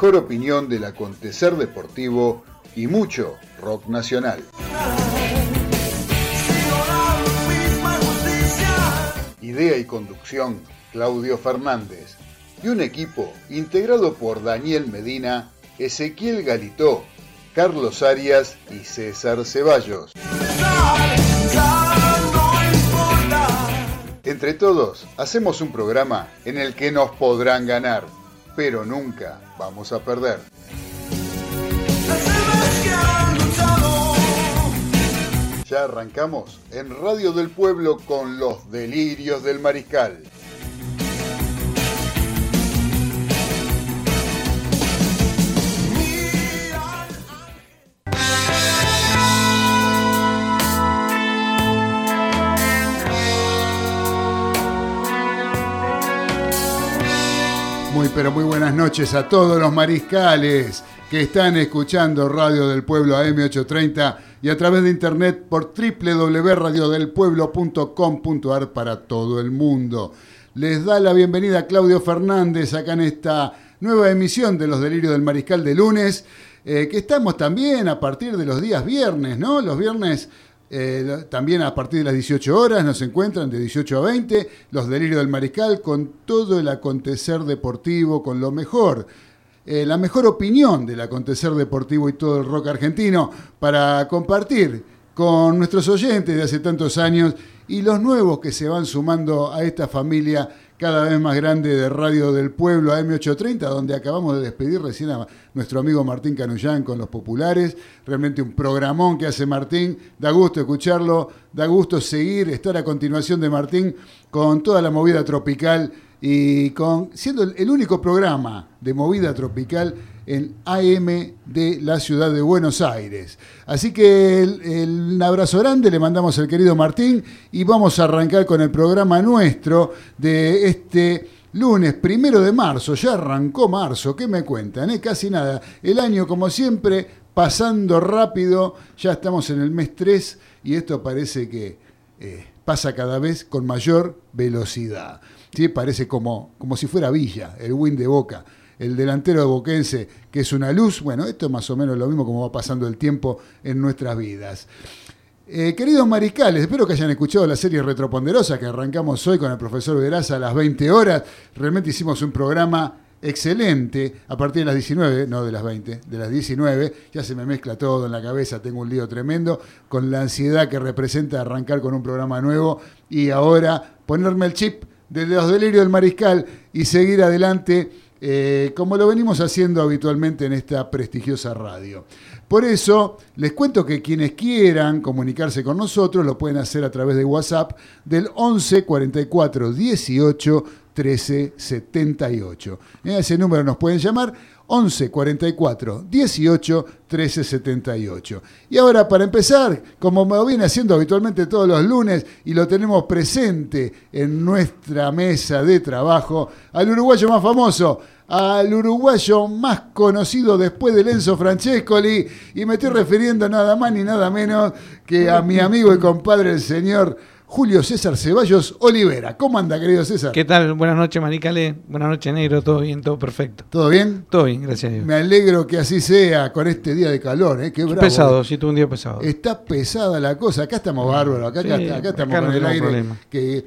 mejor opinión del acontecer deportivo y mucho rock nacional. Idea y conducción, Claudio Fernández. Y un equipo integrado por Daniel Medina, Ezequiel Galitó, Carlos Arias y César Ceballos. Entre todos, hacemos un programa en el que nos podrán ganar, pero nunca vamos a perder. Ya arrancamos en Radio del Pueblo con los delirios del mariscal. Pero muy buenas noches a todos los mariscales que están escuchando Radio del Pueblo AM830 y a través de internet por www.radiodelpueblo.com.ar para todo el mundo. Les da la bienvenida Claudio Fernández acá en esta nueva emisión de Los Delirios del Mariscal de lunes, eh, que estamos también a partir de los días viernes, ¿no? Los viernes eh, también a partir de las 18 horas nos encuentran de 18 a 20 los delirios del mariscal con todo el acontecer deportivo, con lo mejor. Eh, la mejor opinión del acontecer deportivo y todo el rock argentino para compartir con nuestros oyentes de hace tantos años y los nuevos que se van sumando a esta familia cada vez más grande de Radio del Pueblo, AM830, donde acabamos de despedir recién a nuestro amigo Martín Canullán con los populares. Realmente un programón que hace Martín. Da gusto escucharlo, da gusto seguir, estar a continuación de Martín con toda la movida tropical y con siendo el, único programa de movida tropical en AM de la ciudad de Buenos Aires. Así que el, abrazo grande le mandamos al querido Martín y vamos a arrancar con el programa nuestro de este lunes primero de marzo. Ya arrancó marzo, ¿qué me cuentan? Eh? Casi nada. El año, como siempre, pasando rápido. Ya estamos en el mes 3 y esto parece que eh, pasa cada vez con mayor velocidad. ¿Sí? Parece como, como si fuera Villa, el win de Boca el delantero de Boquense, que es una luz. Bueno, esto es más o menos lo mismo como va pasando el tiempo en nuestras vidas. Eh, queridos mariscales, espero que hayan escuchado la serie Retroponderosa que arrancamos hoy con el profesor Veraza a las 20 horas. Realmente hicimos un programa excelente a partir de las 19, no de las 20, de las 19. Ya se me mezcla todo en la cabeza, tengo un lío tremendo con la ansiedad que representa arrancar con un programa nuevo y ahora ponerme el chip de los delirios del mariscal y seguir adelante eh, como lo venimos haciendo habitualmente en esta prestigiosa radio. Por eso, les cuento que quienes quieran comunicarse con nosotros lo pueden hacer a través de WhatsApp del 11 44 18 13 78. A ese número nos pueden llamar 11 44 18 13 78. Y ahora, para empezar, como me viene haciendo habitualmente todos los lunes y lo tenemos presente en nuestra mesa de trabajo, al uruguayo más famoso, al uruguayo más conocido después de Enzo Francescoli, y me estoy refiriendo nada más ni nada menos que a mi amigo y compadre, el señor Julio César Ceballos Olivera. ¿Cómo anda, querido César? ¿Qué tal? Buenas noches, Maricale. Buenas noches, Negro. ¿Todo bien? ¿Todo perfecto? ¿Todo bien? Todo bien, gracias a Dios. Me alegro que así sea con este día de calor, ¿eh? Qué bravo. Pesado, sí, tuvo un día pesado. Está pesada la cosa. Acá estamos bárbaros, acá, acá, estamos con el aire. Que,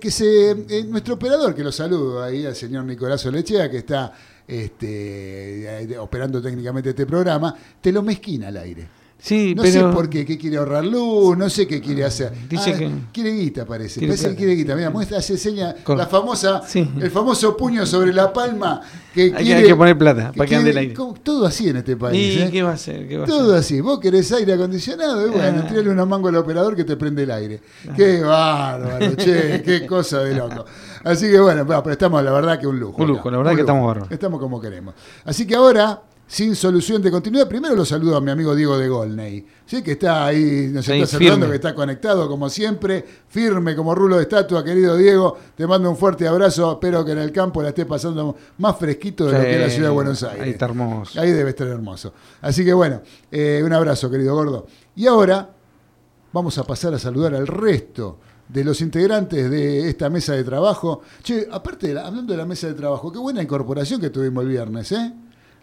que, se, eh, nuestro operador, que lo saludo ahí al señor Nicolás Olechea, que está este, eh, operando técnicamente este programa, te lo mezquina el aire. Sí, no sé por qué, qué quiere ahorrar luz, no sé qué quiere hacer. Dice ah, que quiere guita, parece. parece que quiere guita. Mira, muestra, hace seña la famosa, el famoso puño sobre la palma que hay, quiere. Hay que poner plata para que ande el aire. Todo así en este país. ¿Y ¿eh? qué va a hacer? ¿Qué va todo así. Vos querés aire acondicionado, y bueno, ah. tírale una mango al operador que te prende el aire. Ah. Qué bárbaro, che, qué cosa de loco. Así que bueno, pero estamos, la verdad que un lujo. Un lujo, la verdad que estamos bárbaros. Estamos como queremos. Así que ahora sin solución de continuidad. Primero lo saludo a mi amigo Diego de Golney, ¿sí? que está ahí, nos está saludando, que está conectado como siempre, firme como rulo de estatua, querido Diego. Te mando un fuerte abrazo, espero que en el campo la esté pasando más fresquito de lo que es la ciudad de Buenos Aires. Ahí está hermoso. Ahí debe estar hermoso. Así que bueno, eh, un abrazo, querido gordo. Y ahora vamos a pasar a saludar al resto de los integrantes de esta mesa de trabajo. Che, aparte, hablando de la mesa de trabajo, qué buena incorporación que tuvimos el viernes, ¿eh?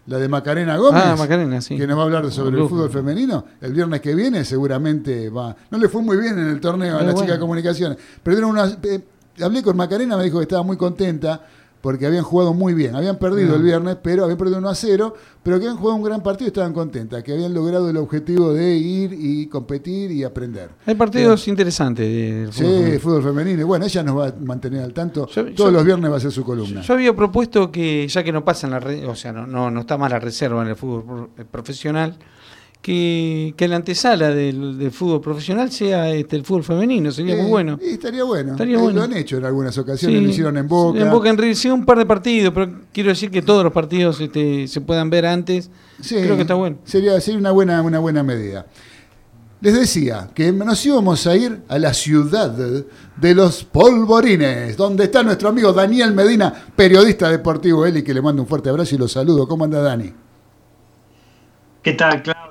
La de Macarena Gómez. Ah, Macarena, sí. Que nos va a hablar sobre el fútbol femenino. El viernes que viene seguramente va. No le fue muy bien en el torneo a la chica de comunicaciones. Perdieron una. Eh, hablé con Macarena, me dijo que estaba muy contenta porque habían jugado muy bien. Habían perdido el viernes, pero habían perdido 1 a 0, pero que habían jugado un gran partido y estaban contentas, que habían logrado el objetivo de ir y competir y aprender. Hay partidos interesantes del fútbol Sí, fútbol femenino. Bueno, ella nos va a mantener al tanto. Todos los viernes va a ser su columna. Yo, había propuesto que, ya que no pasa en la o sea, no, no, no está más la reserva en el fútbol profesional, que, que la antesala del, fútbol profesional sea este, el fútbol femenino, sería muy bueno. estaría bueno. Estaría eh, Lo han hecho en algunas ocasiones, lo hicieron en Boca. En Boca en realidad un par de partidos, pero quiero decir que todos los partidos este, se puedan ver antes. Creo que está bueno. Sería, sería una, buena, una buena medida. Les decía que nos íbamos a ir a la ciudad de los polvorines, donde está nuestro amigo Daniel Medina, periodista deportivo, él y que le mando un fuerte abrazo y lo saludo. ¿Cómo anda Dani? ¿Qué tal, Claudio?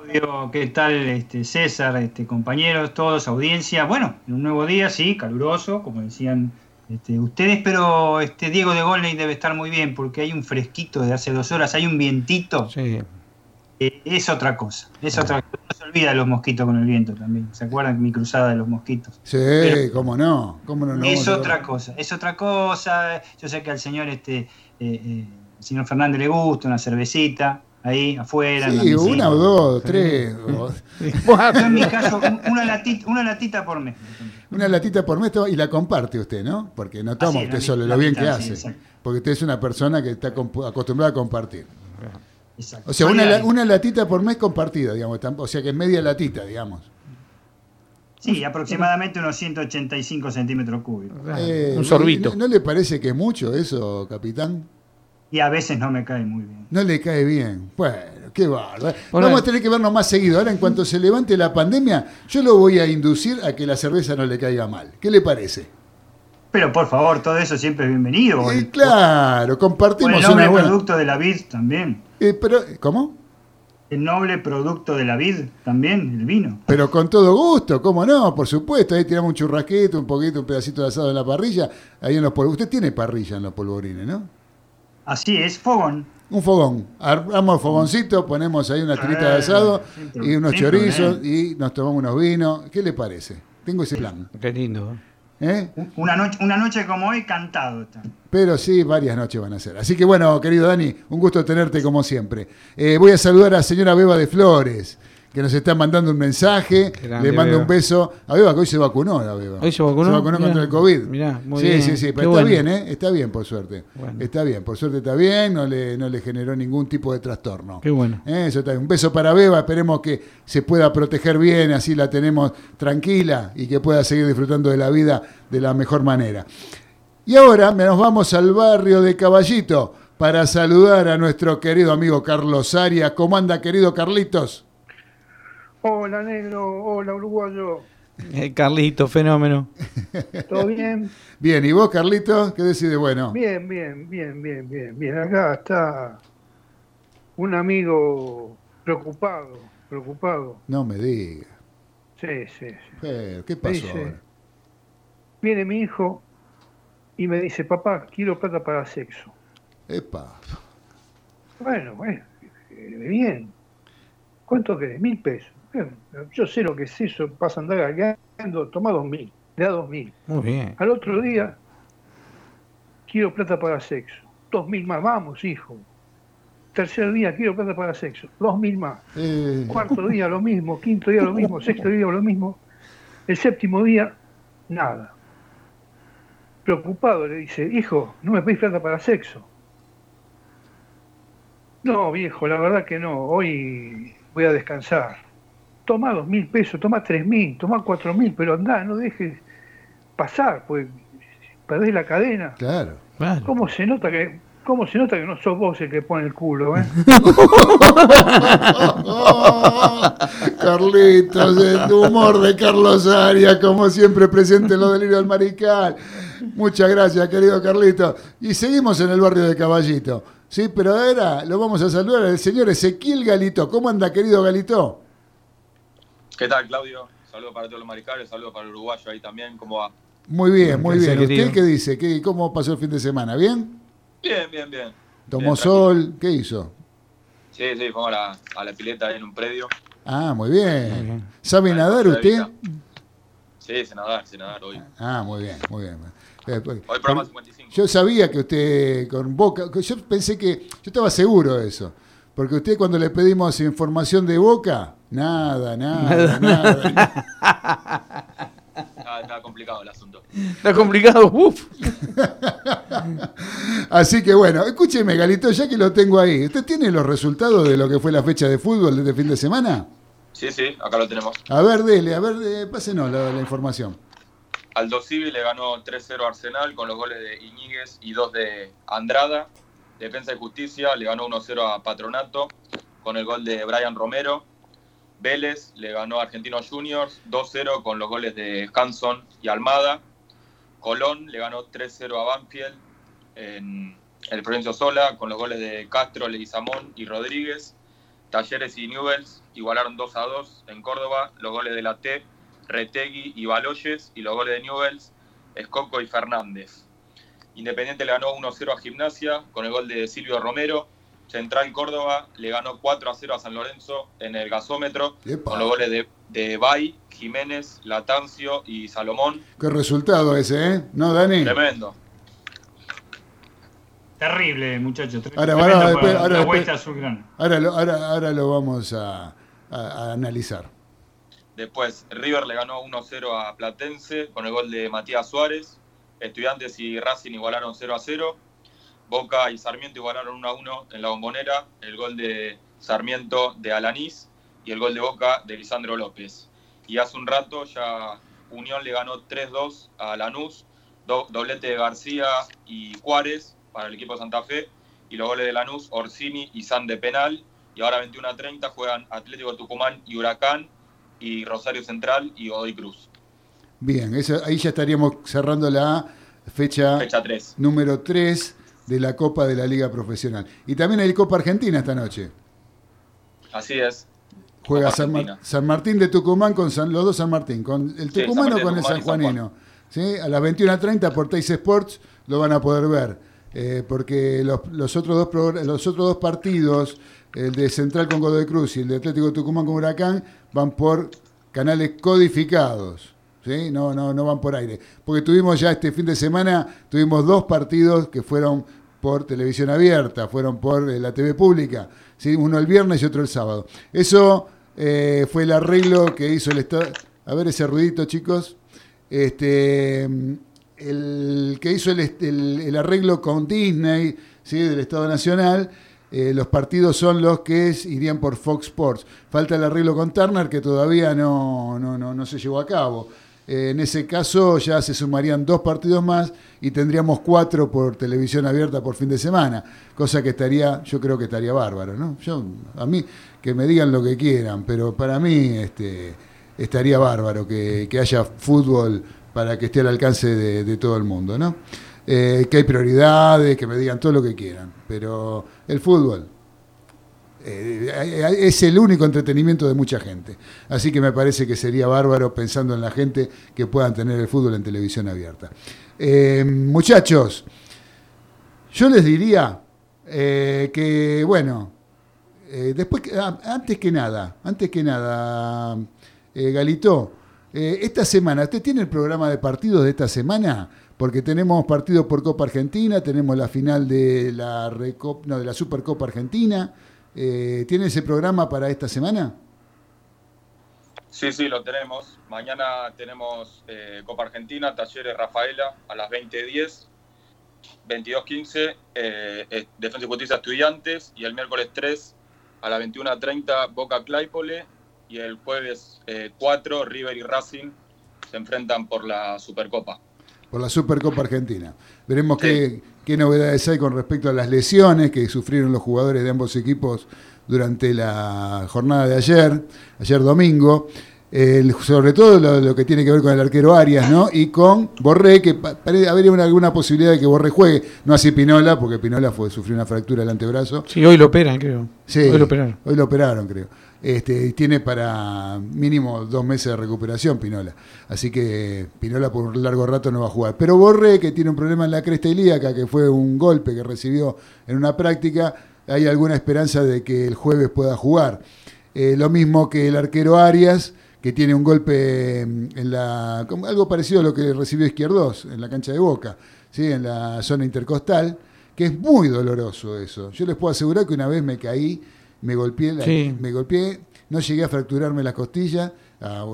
¿Qué tal, este, César, este, compañeros, todos, audiencia? Bueno, en un nuevo día, sí, caluroso, como decían este, ustedes, pero este Diego de Golney debe estar muy bien porque hay un fresquito de hace dos horas, hay un vientito. Sí. Eh, es otra cosa, es otra cosa. No se olvida de los mosquitos con el viento también. ¿Se acuerdan mi cruzada de los mosquitos? Sí, cómo no, cómo no, Es otra cosa, es otra cosa. Yo sé que al señor este, eh, eh, el señor Fernández le gusta una cervecita, ahí afuera. Sí, una o dos, tres. en mi caso, una latita, una latita por mes. Una latita por mes y la comparte usted, ¿no? Porque no toma usted solo lo bien que hace. porque usted es una persona que está acostumbrada a compartir. Exacto. O sea, una, una, latita por mes compartida, digamos. O sea, que es media latita, digamos. Sí, aproximadamente unos 185 centímetros cúbicos. Eh, un sorbito. ¿no, le parece que es mucho eso, capitán? Y a veces no me cae muy bien. No le cae bien. Bueno, qué bárbaro. Vamos a tener que vernos más seguido. Ahora, en cuanto se levante la pandemia, yo lo voy a inducir a que la cerveza no le caiga mal. ¿Qué le parece? Pero por favor, todo eso siempre es bienvenido. Eh, claro, compartimos el noble producto de la vid también. Eh, pero, ¿Cómo? El noble producto de la vid también, el vino. Pero con todo gusto, ¿cómo no? Por supuesto, ahí tiramos un churrasquito, un poquito, un pedacito de asado en la parrilla. Ahí en los polvorines. Usted tiene parrilla en los polvorines, ¿no? Así es, fogón. Un fogón. Armamos el fogoncito, ponemos ahí una tirita de asado y unos chorizos y nos tomamos unos vinos. ¿Qué le parece? Tengo ese plan. Qué lindo. ¿Eh? Una, noche, una noche como hoy cantado está. Pero sí, varias noches van a ser. Así que bueno, querido Dani, un gusto tenerte como siempre. Eh, voy a saludar a la señora Beba de Flores que nos está mandando un mensaje. le mando un beso a Beba, que hoy se vacunó la Beba. Hoy se vacunó. Se vacunó contra el COVID. sí, sí, sí, pero está bien, ¿eh? Está bien, por suerte. Está bien, por suerte está bien, no le, no le generó ningún tipo de trastorno. Qué bueno. ¿Eh? Eso está bien. Un beso para Beba, esperemos que se pueda proteger bien, así la tenemos tranquila y que pueda seguir disfrutando de la vida de la mejor manera. Y ahora nos vamos al barrio de Caballito para saludar a nuestro querido amigo Carlos Arias. ¿Cómo anda, querido Carlitos? Hola, negro. Hola, uruguayo. Eh, Carlito, fenómeno. ¿Todo bien? Bien, ¿y vos, Carlito? ¿Qué decide bueno? Bien, bien, bien, bien, bien, bien. Acá está un amigo preocupado, preocupado. No me diga. Sí, sí. sí. ¿Qué pasó Viene mi hijo y me dice, papá, quiero plata para sexo. Epa. Bueno, bueno, eh, bien. ¿Cuánto querés? Mil pesos yo sé lo que es eso, pasa a andar gagueando, toma dos mil, le da dos mil. Muy bien. Al otro día, quiero plata para sexo, dos mil más, vamos hijo. Tercer día, quiero plata para sexo, dos mil más. Eh. Cuarto día lo mismo, quinto día lo mismo, sexto día lo mismo. El séptimo día, nada. Preocupado le dice, hijo, no me pedís plata para sexo. No, viejo, la verdad que no, hoy voy a descansar toma dos mil pesos, toma tres mil, toma cuatro mil, pero anda, no dejes pasar, pues perdés la cadena. Claro. ¿Cómo se nota que ¿Cómo se nota que no sos vos el que pone el culo, eh? Carlitos, el humor de Carlos Arias, como siempre presente en los delirios del marical. Muchas gracias, querido Carlito. Y seguimos en el barrio de Caballito. Sí, pero ahora lo vamos a saludar al señor Ezequiel Galito. ¿Cómo anda, querido Galito? ¿Qué tal, Claudio? Saludos para todos los maricales, saludos para el uruguayo ahí también. ¿Cómo va? Muy bien, muy bien. ¿Usted qué dice? ¿Qué, ¿Cómo pasó el fin de semana? ¿Bien? Bien, bien, bien. ¿Tomó sol? ¿Qué hizo? Sí, sí, fuimos a la, pileta en un predio. Ah, muy bien. ¿Sabe nadar usted? Sí, sé nadar, sé nadar hoy. Ah, muy bien, muy bien. Hoy programa 55. Yo sabía que usted con Boca, yo pensé que, yo estaba seguro de eso, porque usted cuando le pedimos información de Boca, nada, nada, nada. Está, complicado el asunto. Está complicado, uff. Así que bueno, escúcheme, Galito, ya que lo tengo ahí, ¿usted tiene los resultados de lo que fue la fecha de fútbol de este fin de semana? Sí, sí, acá lo tenemos. A ver, dele, a ver, pásenos la, la información. Aldo Civi le ganó 3-0 Arsenal con los goles de Iñiguez y dos de Andrada. Defensa y Justicia le ganó 1-0 a Patronato con el gol de Brian Romero. Vélez le ganó a Argentinos Juniors 2-0 con los goles de Hanson y Almada. Colón le ganó 3-0 a Banfield en el Provincia Sola con los goles de Castro, Leguizamón y Rodríguez. Talleres y Newells igualaron 2 2 en Córdoba. Los goles de la T, Retegui y Baloyes. Y los goles de Newells, Escoco y Fernández. Independiente le ganó 1-0 a Gimnasia con el gol de Silvio Romero. Central Córdoba le ganó 4 a 0 a San Lorenzo en el gasómetro con los goles de, de Bay, Jiménez, Latancio y Salomón. Qué resultado ese, ¿eh? ¿No, Dani? Tremendo. Terrible, muchachos. Ahora, ahora, ahora, ahora, lo, vamos a, a, analizar. Después, River le ganó 1-0 a Platense con el gol de Matías Suárez. Estudiantes y Racing igualaron 0 a 0. Boca y Sarmiento igualaron 1 a 1 en la bombonera, el gol de Sarmiento de Alanís y el gol de Boca de Lisandro López. Y hace un rato ya Unión le ganó 3-2 a Lanús, doblete de García y Juárez para el equipo de Santa Fe, y los goles de Lanús, Orsini y San de penal, y ahora 21 a 30 juegan Atlético Tucumán y Huracán, y Rosario Central y Godoy Cruz. Bien, ahí ya estaríamos cerrando la fecha, fecha 3. número 3 de la Copa de la Liga Profesional. Y también hay Copa Argentina esta noche. Así es. Juega San, Martín de Tucumán con San, los dos San Martín, con el tucumano o con el sanjuanino. ¿Sí? A las 21.30 por Teis Sports lo van a poder ver, eh, porque los, otros dos, los otros dos partidos, el de Central con Godoy Cruz y el de Atlético Tucumán con Huracán, van por canales codificados. ¿Sí? No, no, no van por aire. Porque tuvimos ya este fin de semana, tuvimos dos partidos que fueron por televisión abierta, fueron por eh, la TV pública, ¿sí? uno el viernes y otro el sábado. Eso eh, fue el arreglo que hizo el Estado. A ver ese ruidito, chicos. Este, el que hizo el, arreglo con Disney, ¿sí? del Estado Nacional. Eh, los partidos son los que irían por Fox Sports. Falta el arreglo con Turner que todavía no, no, no, no se llevó a cabo. Eh, en ese caso ya se sumarían dos partidos más y tendríamos cuatro por televisión abierta por fin de semana, cosa que estaría, yo creo que estaría bárbaro, ¿no? Yo, a mí, que me digan lo que quieran, pero para mí este, estaría bárbaro que, haya fútbol para que esté al alcance de, todo el mundo, ¿no? Eh, que hay prioridades, que me digan todo lo que quieran, pero el fútbol, eh, es el único entretenimiento de mucha gente. Así que me parece que sería bárbaro pensando en la gente que puedan tener el fútbol en televisión abierta. Eh, muchachos, yo les diría eh, que, bueno, después, ah, antes que nada, antes que nada, Galito, esta semana, ¿usted tiene el programa de partidos de esta semana? Porque tenemos partidos por Copa Argentina, tenemos la final de la, no, de la Supercopa Argentina, eh, ¿Tiene ese programa para esta semana? Sí, sí, lo tenemos. Mañana tenemos eh, Copa Argentina, Talleres Rafaela a las 20.10, 22.15, eh, Defensa y Justicia Estudiantes y el miércoles 3 a las 21.30 Boca Claypole y el jueves 4 River y Racing se enfrentan por la Supercopa. Por la Supercopa Argentina. Veremos qué qué novedades hay con respecto a las lesiones que sufrieron los jugadores de ambos equipos durante la jornada de ayer, ayer domingo. sobre todo lo, que tiene que ver con el arquero Arias, ¿no? Y con Borré, que habría alguna posibilidad de que Borré juegue, no así Pinola, porque Pinola fue, sufrió una fractura del antebrazo. Sí, hoy lo operan, creo. Sí, hoy lo operaron. Hoy lo operaron, creo. Este, tiene para mínimo dos meses de recuperación Pinola. Así que Pinola por un largo rato no va a jugar. Pero Borré, que tiene un problema en la cresta ilíaca, que fue un golpe que recibió en una práctica, hay alguna esperanza de que el jueves pueda jugar. Eh, lo mismo que el arquero Arias, que tiene un golpe en la. algo parecido a lo que recibió Izquierdos en la cancha de Boca, ¿sí? en la zona intercostal, que es muy doloroso eso. Yo les puedo asegurar que una vez me caí, me golpeé, me golpeé no llegué a fracturarme la costilla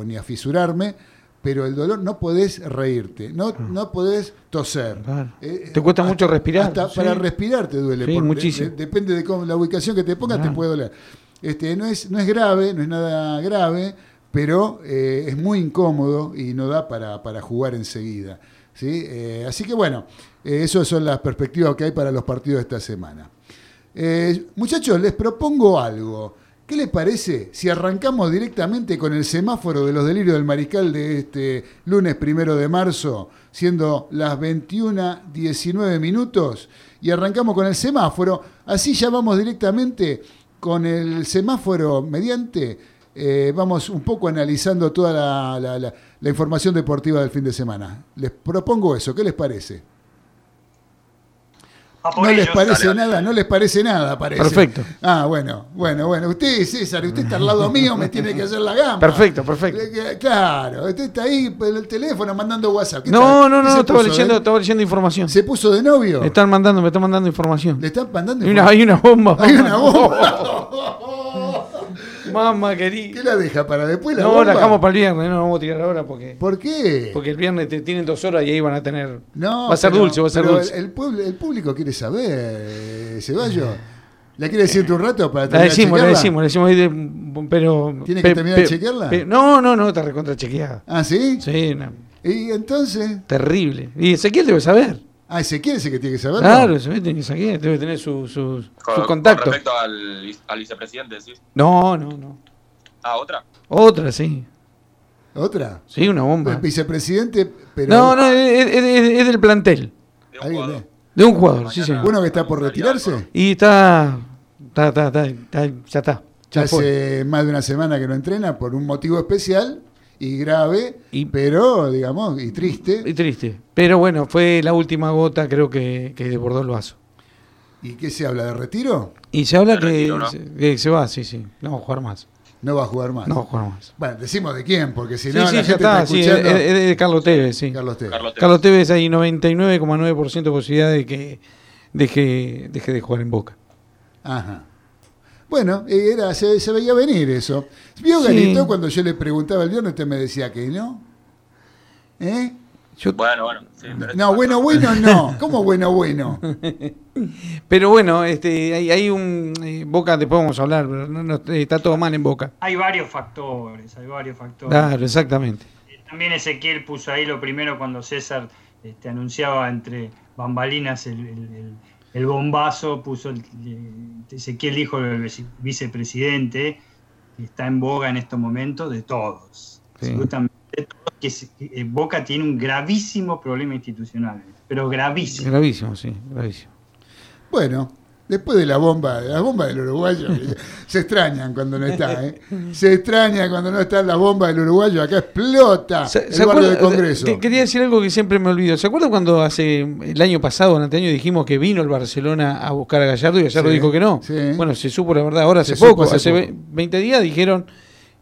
ni a fisurarme, pero el dolor no podés reírte, no, ah. no podés toser. Eh, te cuesta mucho respirar. Hasta para respirar te duele. muchísimo. depende de cómo, la ubicación que te pongas, te puede doler. Este, no, es, no es grave, no es nada grave, pero eh, es muy incómodo y no da para, jugar enseguida. ¿sí? Eh, así que bueno, esas son las perspectivas que hay para los partidos de esta semana. Muchachos, les propongo algo. ¿Qué les parece si arrancamos directamente con el semáforo de los delirios del mariscal de este lunes primero de marzo, siendo las 21.19 minutos? Y arrancamos con el semáforo. Así ya vamos directamente con el semáforo mediante. Eh, vamos un poco analizando toda la información deportiva del fin de semana. Les propongo eso. ¿Qué les parece? No les parece nada, no les parece nada, parece. Perfecto. Ah, bueno, bueno, bueno. Usted, César, usted está al lado mío, me tiene que hacer la gama. Perfecto, perfecto. Eh, claro, usted está ahí en el teléfono mandando WhatsApp. No, no, no, estaba leyendo, estaba leyendo información. ¿Se puso de novio? Me están mandando, me están mandando información. ¿Le están mandando información? Hay una, bomba. Hay una bomba. Mamá querida. ¿Qué la deja para después la No, la dejamos para el viernes, no vamos a tirar ahora porque. ¿Por qué? Porque el viernes te, tienen dos horas y ahí van a tener. No. Va a ser dulce, va a ser dulce. El, pueblo, el público quiere saber, Ceballos. ¿La quiere decir un rato para terminar La decimos, la decimos, la decimos, pero. ¿Tiene que terminar de chequearla? no, no, no, está recontra chequeada. ¿Ah, sí? Sí, no. ¿Y entonces? Terrible. Y Ezequiel debe saber. Ah, Ezequiel es el que tiene que saber. Claro, Ezequiel tiene que saber, debe tener su, su, su contacto. Con respecto al, al vicepresidente, ¿sí? No, no, no. Ah, otra. Otra, sí. ¿Otra? Sí, una bomba. El vicepresidente, pero. No, no, es, del plantel. De un jugador. De un jugador, sí, sí. ¿Uno que está por retirarse? Y está. Está, está, está, ya está. Ya hace más de una semana que no entrena por un motivo especial y grave, y, pero, digamos, y triste. Y triste. Pero bueno, fue la última gota, creo que, que desbordó el vaso. ¿Y qué se habla? ¿De retiro? Y se habla que, que, se va, sí, sí. No va a jugar más. No va a jugar más. No va a jugar más. Bueno, decimos de quién, porque si no, sí, la gente está, escuchando... sí, es, de Carlos Tevez, sí. Carlos Tevez. Carlos Tevez, hay 99,9% de posibilidad de que deje, deje de jugar en Boca. Ajá. Bueno, era, se, se veía venir eso. ¿Vio Galito cuando yo le preguntaba el viernes, usted me decía que no? ¿Eh? Bueno, bueno. no, bueno, bueno, no. ¿Cómo bueno, bueno? pero bueno, este, hay, hay un. Eh, Boca, después vamos a hablar, pero no, está todo mal en Boca. Hay varios factores, hay varios factores. Claro, exactamente. Eh, también Ezequiel puso ahí lo primero cuando César este, anunciaba entre bambalinas el, el, bombazo, puso el, Ezequiel dijo el vicepresidente, que está en boga en estos momentos de todos. Absolutamente que eh, Boca tiene un gravísimo problema institucional, pero gravísimo. Gravísimo, sí, gravísimo. Bueno, después de la bomba, la bomba del uruguayo, se extrañan cuando no está, ¿eh? Se extraña cuando no está la bomba del uruguayo, acá explota el barrio de Congreso. quería decir algo que siempre me olvido. ¿Se acuerdan cuando hace el año pasado, el año, dijimos que vino el Barcelona a buscar a Gallardo y Gallardo dijo que no? Bueno, se supo la verdad, ahora hace poco, hace, 20 días dijeron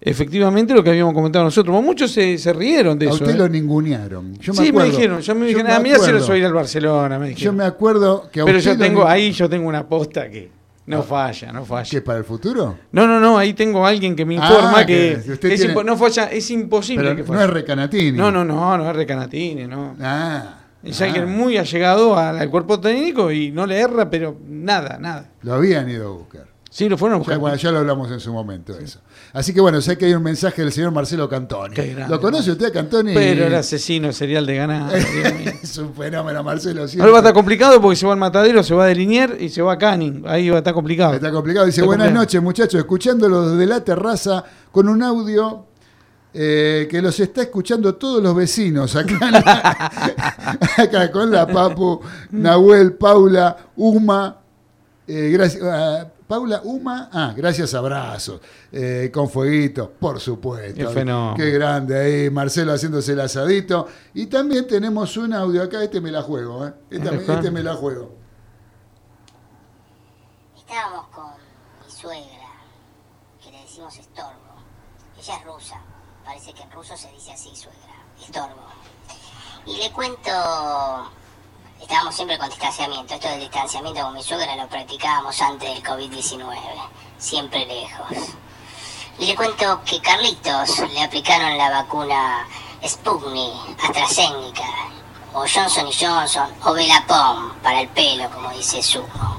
efectivamente lo que habíamos comentado nosotros. Muchos se, se rieron de a eso. A usted lo ¿eh? ningunearon. Yo me sí, me dijeron, yo me dijeron, a mí ya se lo ir al Barcelona. Me yo me acuerdo que a Pero yo tengo, ahí yo tengo una posta que no ah. falla, no falla. ¿Qué, para el futuro? No, no, no, ahí tengo a alguien que me informa ah, que, es no falla, es imposible que No es Recanatini. No, no, no, no es Recanatini, no. Ah. Es alguien muy allegado al cuerpo técnico y no le erra, pero nada, nada. Lo habían ido a buscar. Sí, lo fueron ya, bueno, ya lo hablamos en su momento eso. Así que bueno, sé que hay un mensaje del señor Marcelo Cantoni. ¿Lo conoce usted, Cantoni? Pero el asesino serial de ganado. es un fenómeno, Marcelo. Ahora va a estar complicado porque se va al matadero, se va de Linier y se va a Canning. Ahí va a estar complicado. Está complicado. Dice, buenas noches, muchachos. Escuchándolo desde la terraza con un audio eh, que los está escuchando todos los vecinos acá, acá con la Papu, Nahuel, Paula, Uma. Eh, gracias. Paula Uma, ah, gracias, abrazos. Eh, con fueguito, por supuesto. Qué, grande ahí, Marcelo haciéndose el asadito. Y también tenemos un audio acá, este me la juego, ¿eh? Este, este me la juego. estábamos con mi suegra, que le decimos estorbo. Ella es rusa, parece que en ruso se dice así, suegra, estorbo. Y le cuento, estábamos siempre con distanciamiento, esto del distanciamiento con mi suegra lo practicábamos antes del COVID-19, siempre lejos. Y le cuento que Carlitos le aplicaron la vacuna Sputnik, AstraZeneca, o Johnson Johnson, o Belapom para el pelo, como dice Sumo.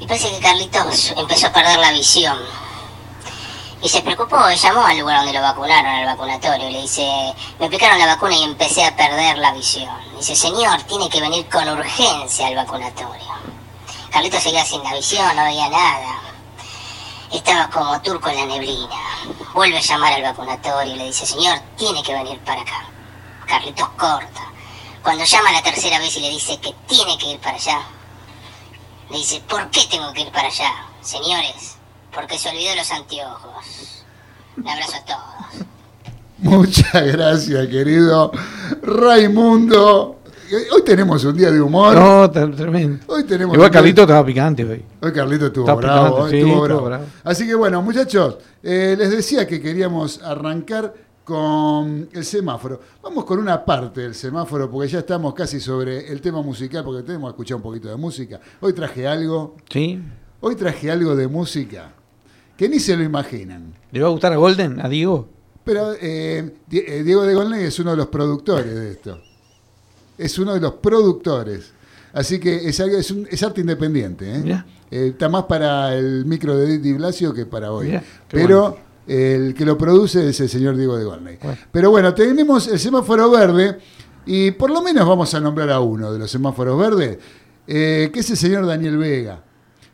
Y parece que Carlitos empezó a perder la visión. Y se preocupó, llamó al lugar donde lo vacunaron, al vacunatorio, y le dice, me aplicaron la vacuna y empecé a perder la visión. Dice, señor, tiene que venir con urgencia al vacunatorio. Carlitos seguía sin la visión, no veía nada. Estaba como turco en la neblina. Vuelve a llamar al vacunatorio y le dice, señor, tiene que venir para acá. Carlitos corta. Cuando llama la tercera vez y le dice que tiene que ir para allá, le dice, ¿por qué tengo que ir para allá? Señores, porque se olvidó los anteojos. Un abrazo a todos. Muchas gracias, querido Raimundo. Hoy tenemos un día de humor. No, tremendo. Hoy tenemos Igual Carlito estaba picante hoy. Hoy Carlito estuvo bravo, estuvo bravo. Así que bueno, muchachos, eh, les decía que queríamos arrancar con el semáforo. Vamos con una parte del semáforo, porque ya estamos casi sobre el tema musical, porque tenemos que escuchar un poquito de música. Hoy traje algo. Sí. Hoy traje algo de música que ni se lo imaginan. ¿Le va a gustar a Golden, a Diego? Pero eh, eh, Diego de Golden es uno de los productores de esto es uno de los productores. Así que es, es, un, es arte independiente. ¿eh? Eh, está más para el micro de Di Blasio que para hoy. Pero el que lo produce es el señor Diego de Gorney. Pero bueno, tenemos el semáforo verde y por lo menos vamos a nombrar a uno de los semáforos verdes, que es el señor Daniel Vega.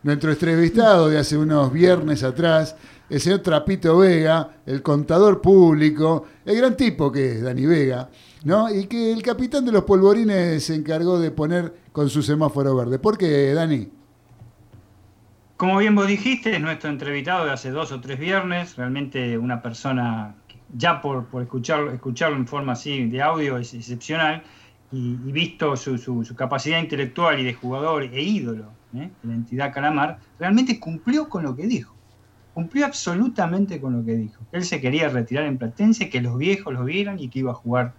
Nuestro entrevistado de hace unos viernes atrás, el señor Trapito Vega, el contador público, el gran tipo que es Dani Vega. ¿no? Y que el capitán de los polvorines se encargó de poner con su semáforo verde. ¿Por qué, Dani? Como bien vos dijiste, es nuestro entrevistado de hace dos o tres viernes, realmente una persona, ya por, escucharlo, escucharlo en forma así de audio es excepcional, y, visto su, capacidad intelectual y de jugador e ídolo ¿eh? la entidad Calamar, realmente cumplió con lo que dijo. Cumplió absolutamente con lo que dijo. Él se quería retirar en Platense, que los viejos lo vieran y que iba a jugar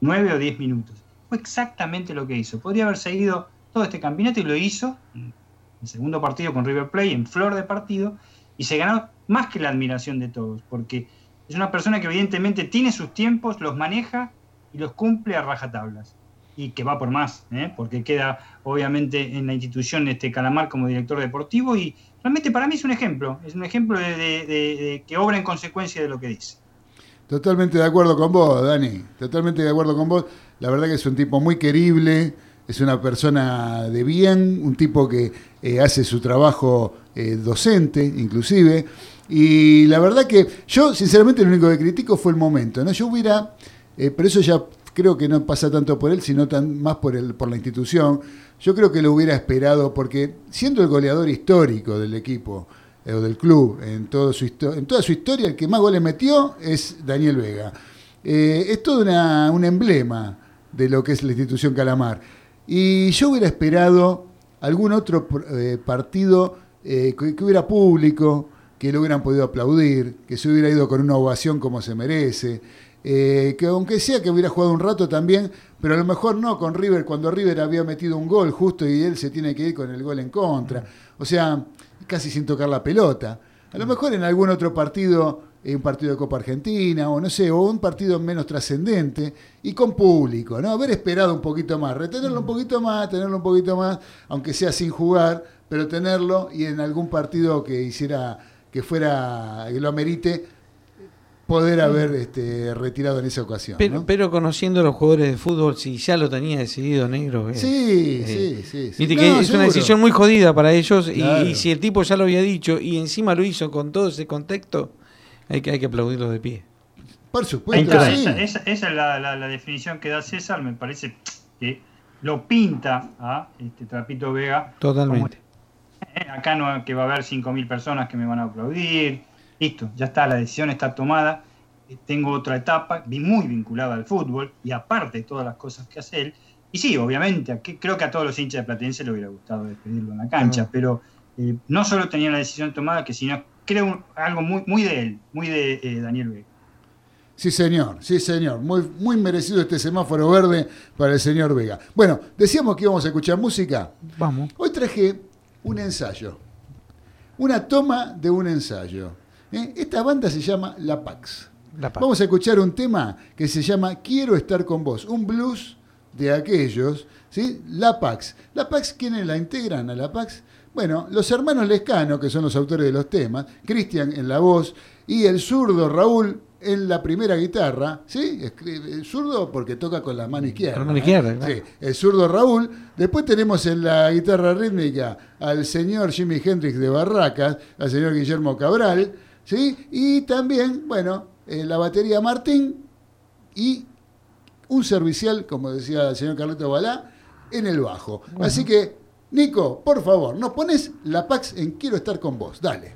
9 o 10 minutos. Fue exactamente lo que hizo. Podría haber seguido todo este campeonato y lo hizo en el segundo partido con River Plate, en flor de partido, y se ganó más que la admiración de todos, porque es una persona que evidentemente tiene sus tiempos, los maneja y los cumple a rajatablas. Y que va por más, ¿eh? porque queda obviamente en la institución este Calamar como director deportivo y realmente para mí es un ejemplo, es un ejemplo de que obra en consecuencia de lo que dice. Totalmente de acuerdo con vos, Dani. Totalmente de acuerdo con vos. La verdad que es un tipo muy querible, es una persona de bien, un tipo que eh, hace su trabajo eh, docente, inclusive. Y la verdad que yo, sinceramente, lo único que critico fue el momento. ¿no? Yo hubiera, eh, pero eso ya creo que no pasa tanto por él, sino más por, el, por la institución. Yo creo que lo hubiera esperado, porque siendo el goleador histórico del equipo, eh, o del club en toda su historia, el que más goles metió es Daniel Vega. Eh, es todo un emblema de lo que es la institución Calamar. Y yo hubiera esperado algún otro eh, partido que, hubiera público, que lo hubieran podido aplaudir, que se hubiera ido con una ovación como se merece. Que aunque sea que hubiera jugado un rato también, pero a lo mejor no con River, cuando River había metido un gol justo y él se tiene que ir con el gol en contra. O sea, casi sin tocar la pelota. A lo mejor en algún otro partido, eh, un partido de Copa Argentina, o no sé, o un partido menos trascendente, y con público, ¿no? Haber esperado un poquito más, retenerlo un poquito más, tenerlo un poquito más, aunque sea sin jugar, pero tenerlo y en algún partido que hiciera, que fuera, que lo amerite, poder haber este, retirado en esa ocasión. Pero, pero, conociendo a los jugadores de fútbol, si ya lo tenía decidido negro. Eh, sí, sí, sí, que es una decisión muy jodida para ellos y, si el tipo ya lo había dicho y encima lo hizo con todo ese contexto, hay que, hay que aplaudirlo de pie. Por supuesto. esa, es la, definición que da César, me parece que lo pinta a este Trapito Vega. Totalmente. Eh, acá no que va a haber 5.000 personas que me van a aplaudir listo, ya está, la decisión está tomada, eh, tengo otra etapa, muy vinculada al fútbol, y aparte de todas las cosas que hace él, y sí, obviamente, creo que a todos los hinchas de Platense le hubiera gustado despedirlo en la cancha, pero eh, no solo tenía la decisión tomada, que sino creo algo muy, muy de él, muy de eh, Daniel Vega. Sí, señor, sí, señor. Muy, muy merecido este semáforo verde para el señor Vega. Bueno, decíamos que íbamos a escuchar música. Vamos. Hoy traje un ensayo, una toma de un ensayo. ¿Eh? Esta banda se llama La Pax. La Pax. Vamos a escuchar un tema que se llama Quiero estar con vos, un blues de aquellos, ¿sí? La Pax. ¿La Pax quiénes la integran a La Pax? Bueno, los hermanos Lescano, que son los autores de los temas, Cristian en la voz y el zurdo Raúl en la primera guitarra, ¿sí? Escribe, zurdo porque toca con la mano izquierda. Con la mano izquierda, Sí, el zurdo Raúl. Después tenemos en la guitarra rítmica al señor Jimi Hendrix de Barracas, al señor Guillermo Cabral, ¿sí? Y también, bueno, en la batería Martín y un servicial, como decía el señor Carleto Balá, en el bajo. Así que, Nico, por favor, nos pones la Pax en Quiero estar con vos. Dale.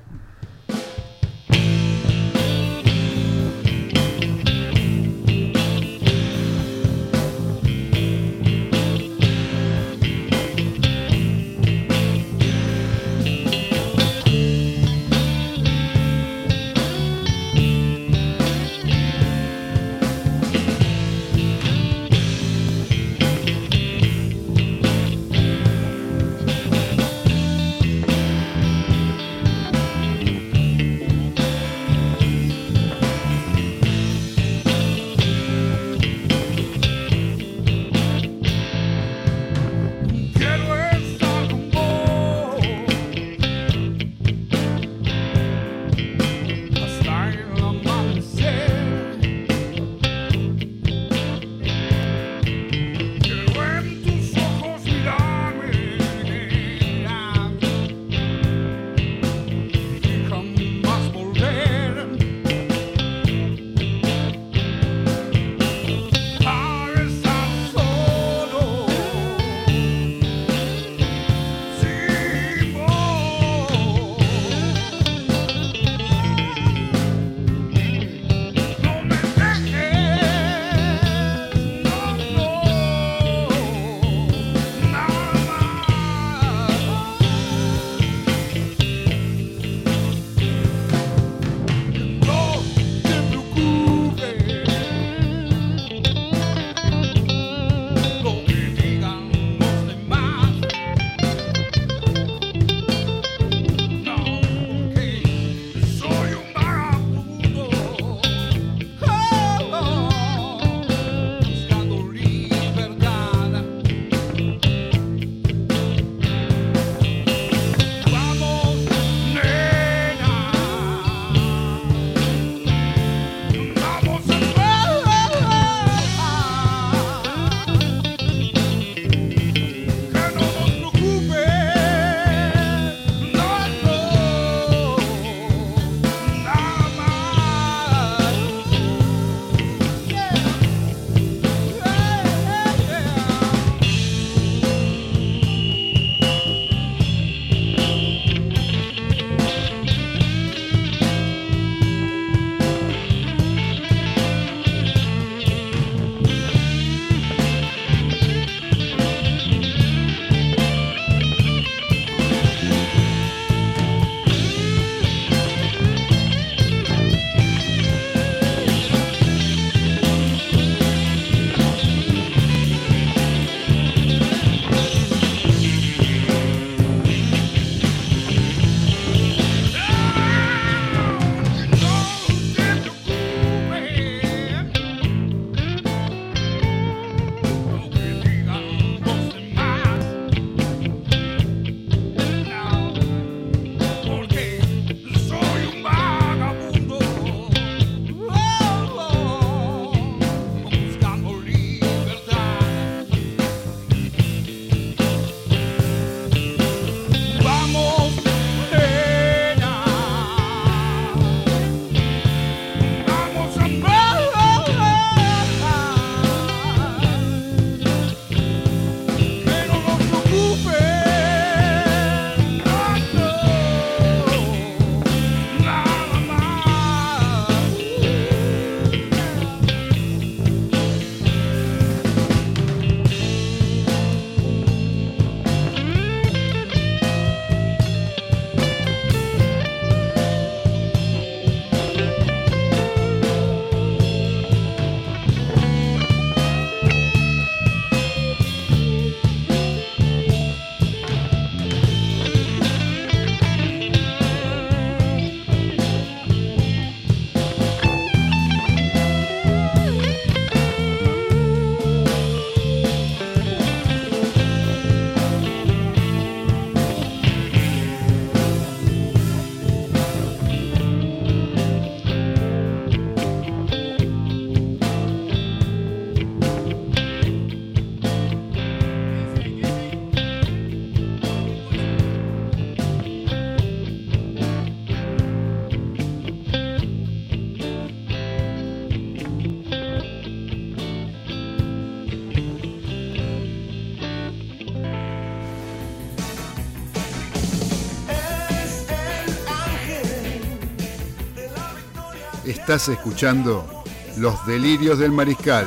Estás escuchando Los Delirios del Mariscal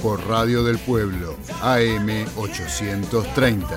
por Radio del Pueblo, AM 830.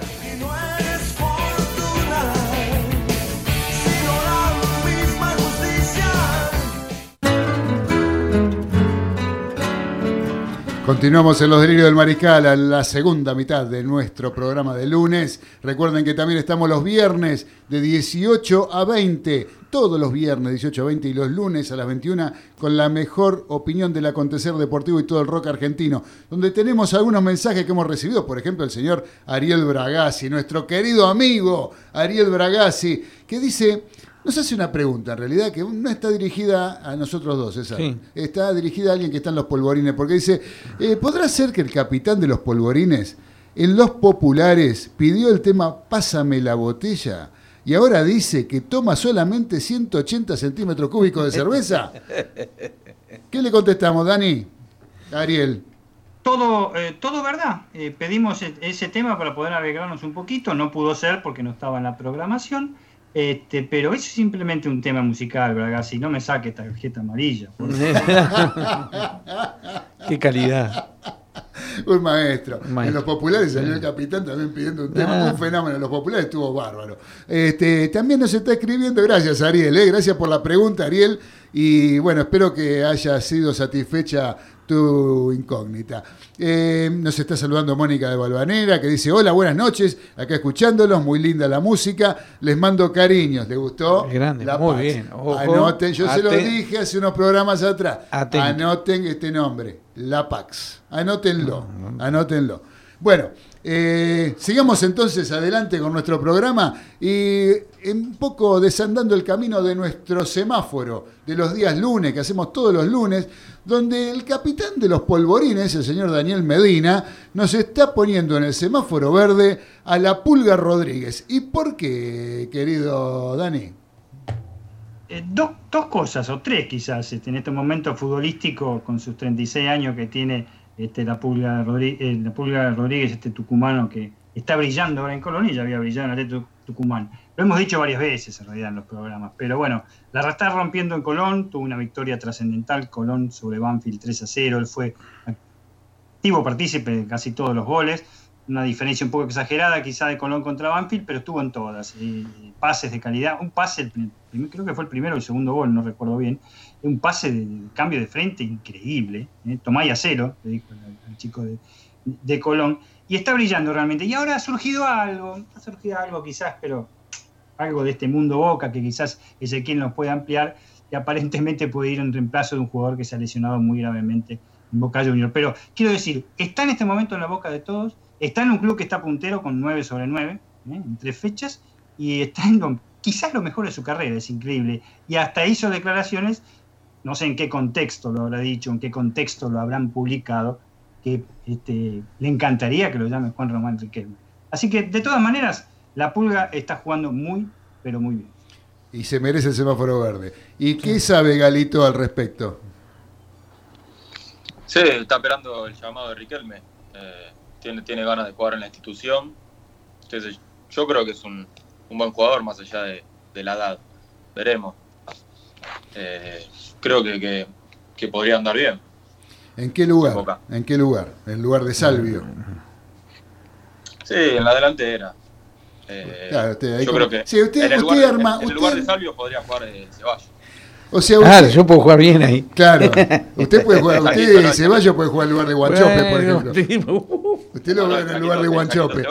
Continuamos en los delirios del mariscal a la segunda mitad de nuestro programa de lunes. Recuerden que también estamos los viernes de 18 a 20, todos los viernes 18 a 20 y los lunes a las 21 con la mejor opinión del acontecer deportivo y todo el rock argentino, donde tenemos algunos mensajes que hemos recibido, por ejemplo el señor Ariel Bragazzi, nuestro querido amigo Ariel Bragazzi, que dice... Nos hace una pregunta, en realidad, que no está dirigida a nosotros dos, esa. Está dirigida a alguien que está en los polvorines, porque dice, eh, ¿podrá ser que el capitán de los polvorines en los populares pidió el tema Pásame la botella? Y ahora dice que toma solamente 180 centímetros cúbicos de cerveza. ¿Qué le contestamos, Dani? Ariel. Todo, eh, todo verdad. Eh, pedimos e-, ese tema para poder arreglarnos un poquito. No pudo ser porque no estaba en la programación. Este, pero eso es simplemente un tema musical, Bragasi. No me saque tarjeta amarilla. Qué calidad. Un maestro. En los populares salió el capitán también pidiendo un tema. Ah. Un fenómeno. En los populares estuvo bárbaro. Este, también nos está escribiendo, gracias Ariel, ¿eh? gracias por la pregunta, Ariel. Y bueno, espero que haya sido satisfecha tu incógnita. Eh, nos está saludando Mónica de Balvanera, que dice, hola, buenas noches, acá escuchándolos, muy linda la música, les mando cariños, ¿le gustó? Grande, muy bien. Anoten, yo se lo dije hace unos programas atrás, anoten este nombre, La Pax, anótenlo, anótenlo. Bueno, eh, sigamos entonces adelante con nuestro programa y un poco desandando el camino de nuestro semáforo de los días lunes, que hacemos todos los lunes, donde el capitán de los polvorines, el señor Daniel Medina, nos está poniendo en el semáforo verde a la Pulga Rodríguez. ¿Y por qué, querido Dani? Eh, dos, cosas, o tres quizás, este, en este momento futbolístico, con sus 36 años que tiene este, la, Pulga Rodríguez, eh, la Pulga Rodríguez, este tucumano que está brillando ahora en Colonia, ya había brillado en Atlético Tucumán. Lo hemos dicho varias veces en realidad en los programas, pero bueno, la está rompiendo en Colón, tuvo una victoria trascendental, Colón sobre Banfield 3 a 0, él fue activo partícipe de casi todos los goles, una diferencia un poco exagerada quizá de Colón contra Banfield, pero estuvo en todas, pases de calidad, un pase, creo que fue el primero o el segundo gol, no recuerdo bien, un pase de, cambio de frente increíble. ¿eh? Tomaya cero, le dijo el, chico de, Colón. Y está brillando realmente. Y ahora ha surgido algo, ha surgido algo quizás, pero algo de este mundo Boca que quizás quien nos puede ampliar y aparentemente puede ir en reemplazo de un jugador que se ha lesionado muy gravemente en Boca Junior. Pero quiero decir, está en este momento en la boca de todos, está en un club que está puntero con 9 sobre 9 ¿eh? en tres fechas y está en quizás lo mejor de su carrera, es increíble. Y hasta hizo declaraciones no sé en qué contexto lo habrá dicho, en qué contexto lo habrán publicado, que este, le encantaría que lo llame Juan Román Riquelme. Así que, de todas maneras, la pulga está jugando muy, pero muy bien. Y se merece el semáforo verde. ¿Y qué sabe Galito al respecto? Sí, está esperando el llamado de Riquelme. Eh, tiene, tiene ganas de jugar en la institución. Entonces, yo creo que es un, buen jugador más allá de, de la edad. Veremos. Eh, creo que, que, podría andar bien. ¿En qué lugar? ¿En qué lugar? ¿En lugar de Salvio? Sí, en la delantera. Eh, claro, usted, yo creo que sí, usted, en el lugar, arma, en, el lugar de Salvio podría jugar eh, Ceballos. O sea, usted, claro, yo puedo jugar bien ahí. Claro, usted puede jugar, usted Ceballos puede jugar en lugar de Guanchope, por ejemplo. Usted lo ve en el lugar de Guanchope.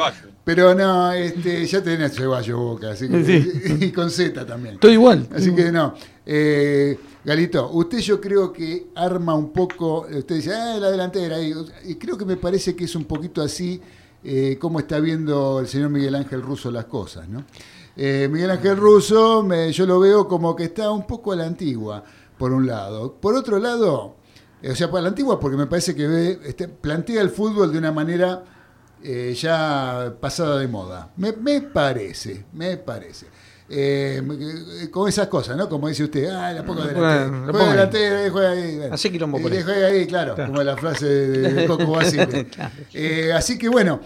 Pero no, este, ya tenés Ceballos Boca, así que, y con Z también. Estoy igual. Así que no. Eh, Galito, usted yo creo que arma un poco, usted dice, ah, la delantera, y, creo que me parece que es un poquito así eh, como está viendo el señor Miguel Ángel Russo las cosas, ¿no? Eh, Miguel Ángel Russo, yo lo veo como que está un poco a la antigua, por un lado. Por otro lado, o sea, para la antigua porque me parece que ve, este, plantea el fútbol de una manera eh, ya pasada de moda. Me, me parece, me parece. Eh, con esas cosas, ¿no? Como dice usted, ah, la pongo delantera. Juega delantera, juega ahí. Así quilombo por juega ahí, claro, como la frase de, Coco Basile. eh, así que bueno,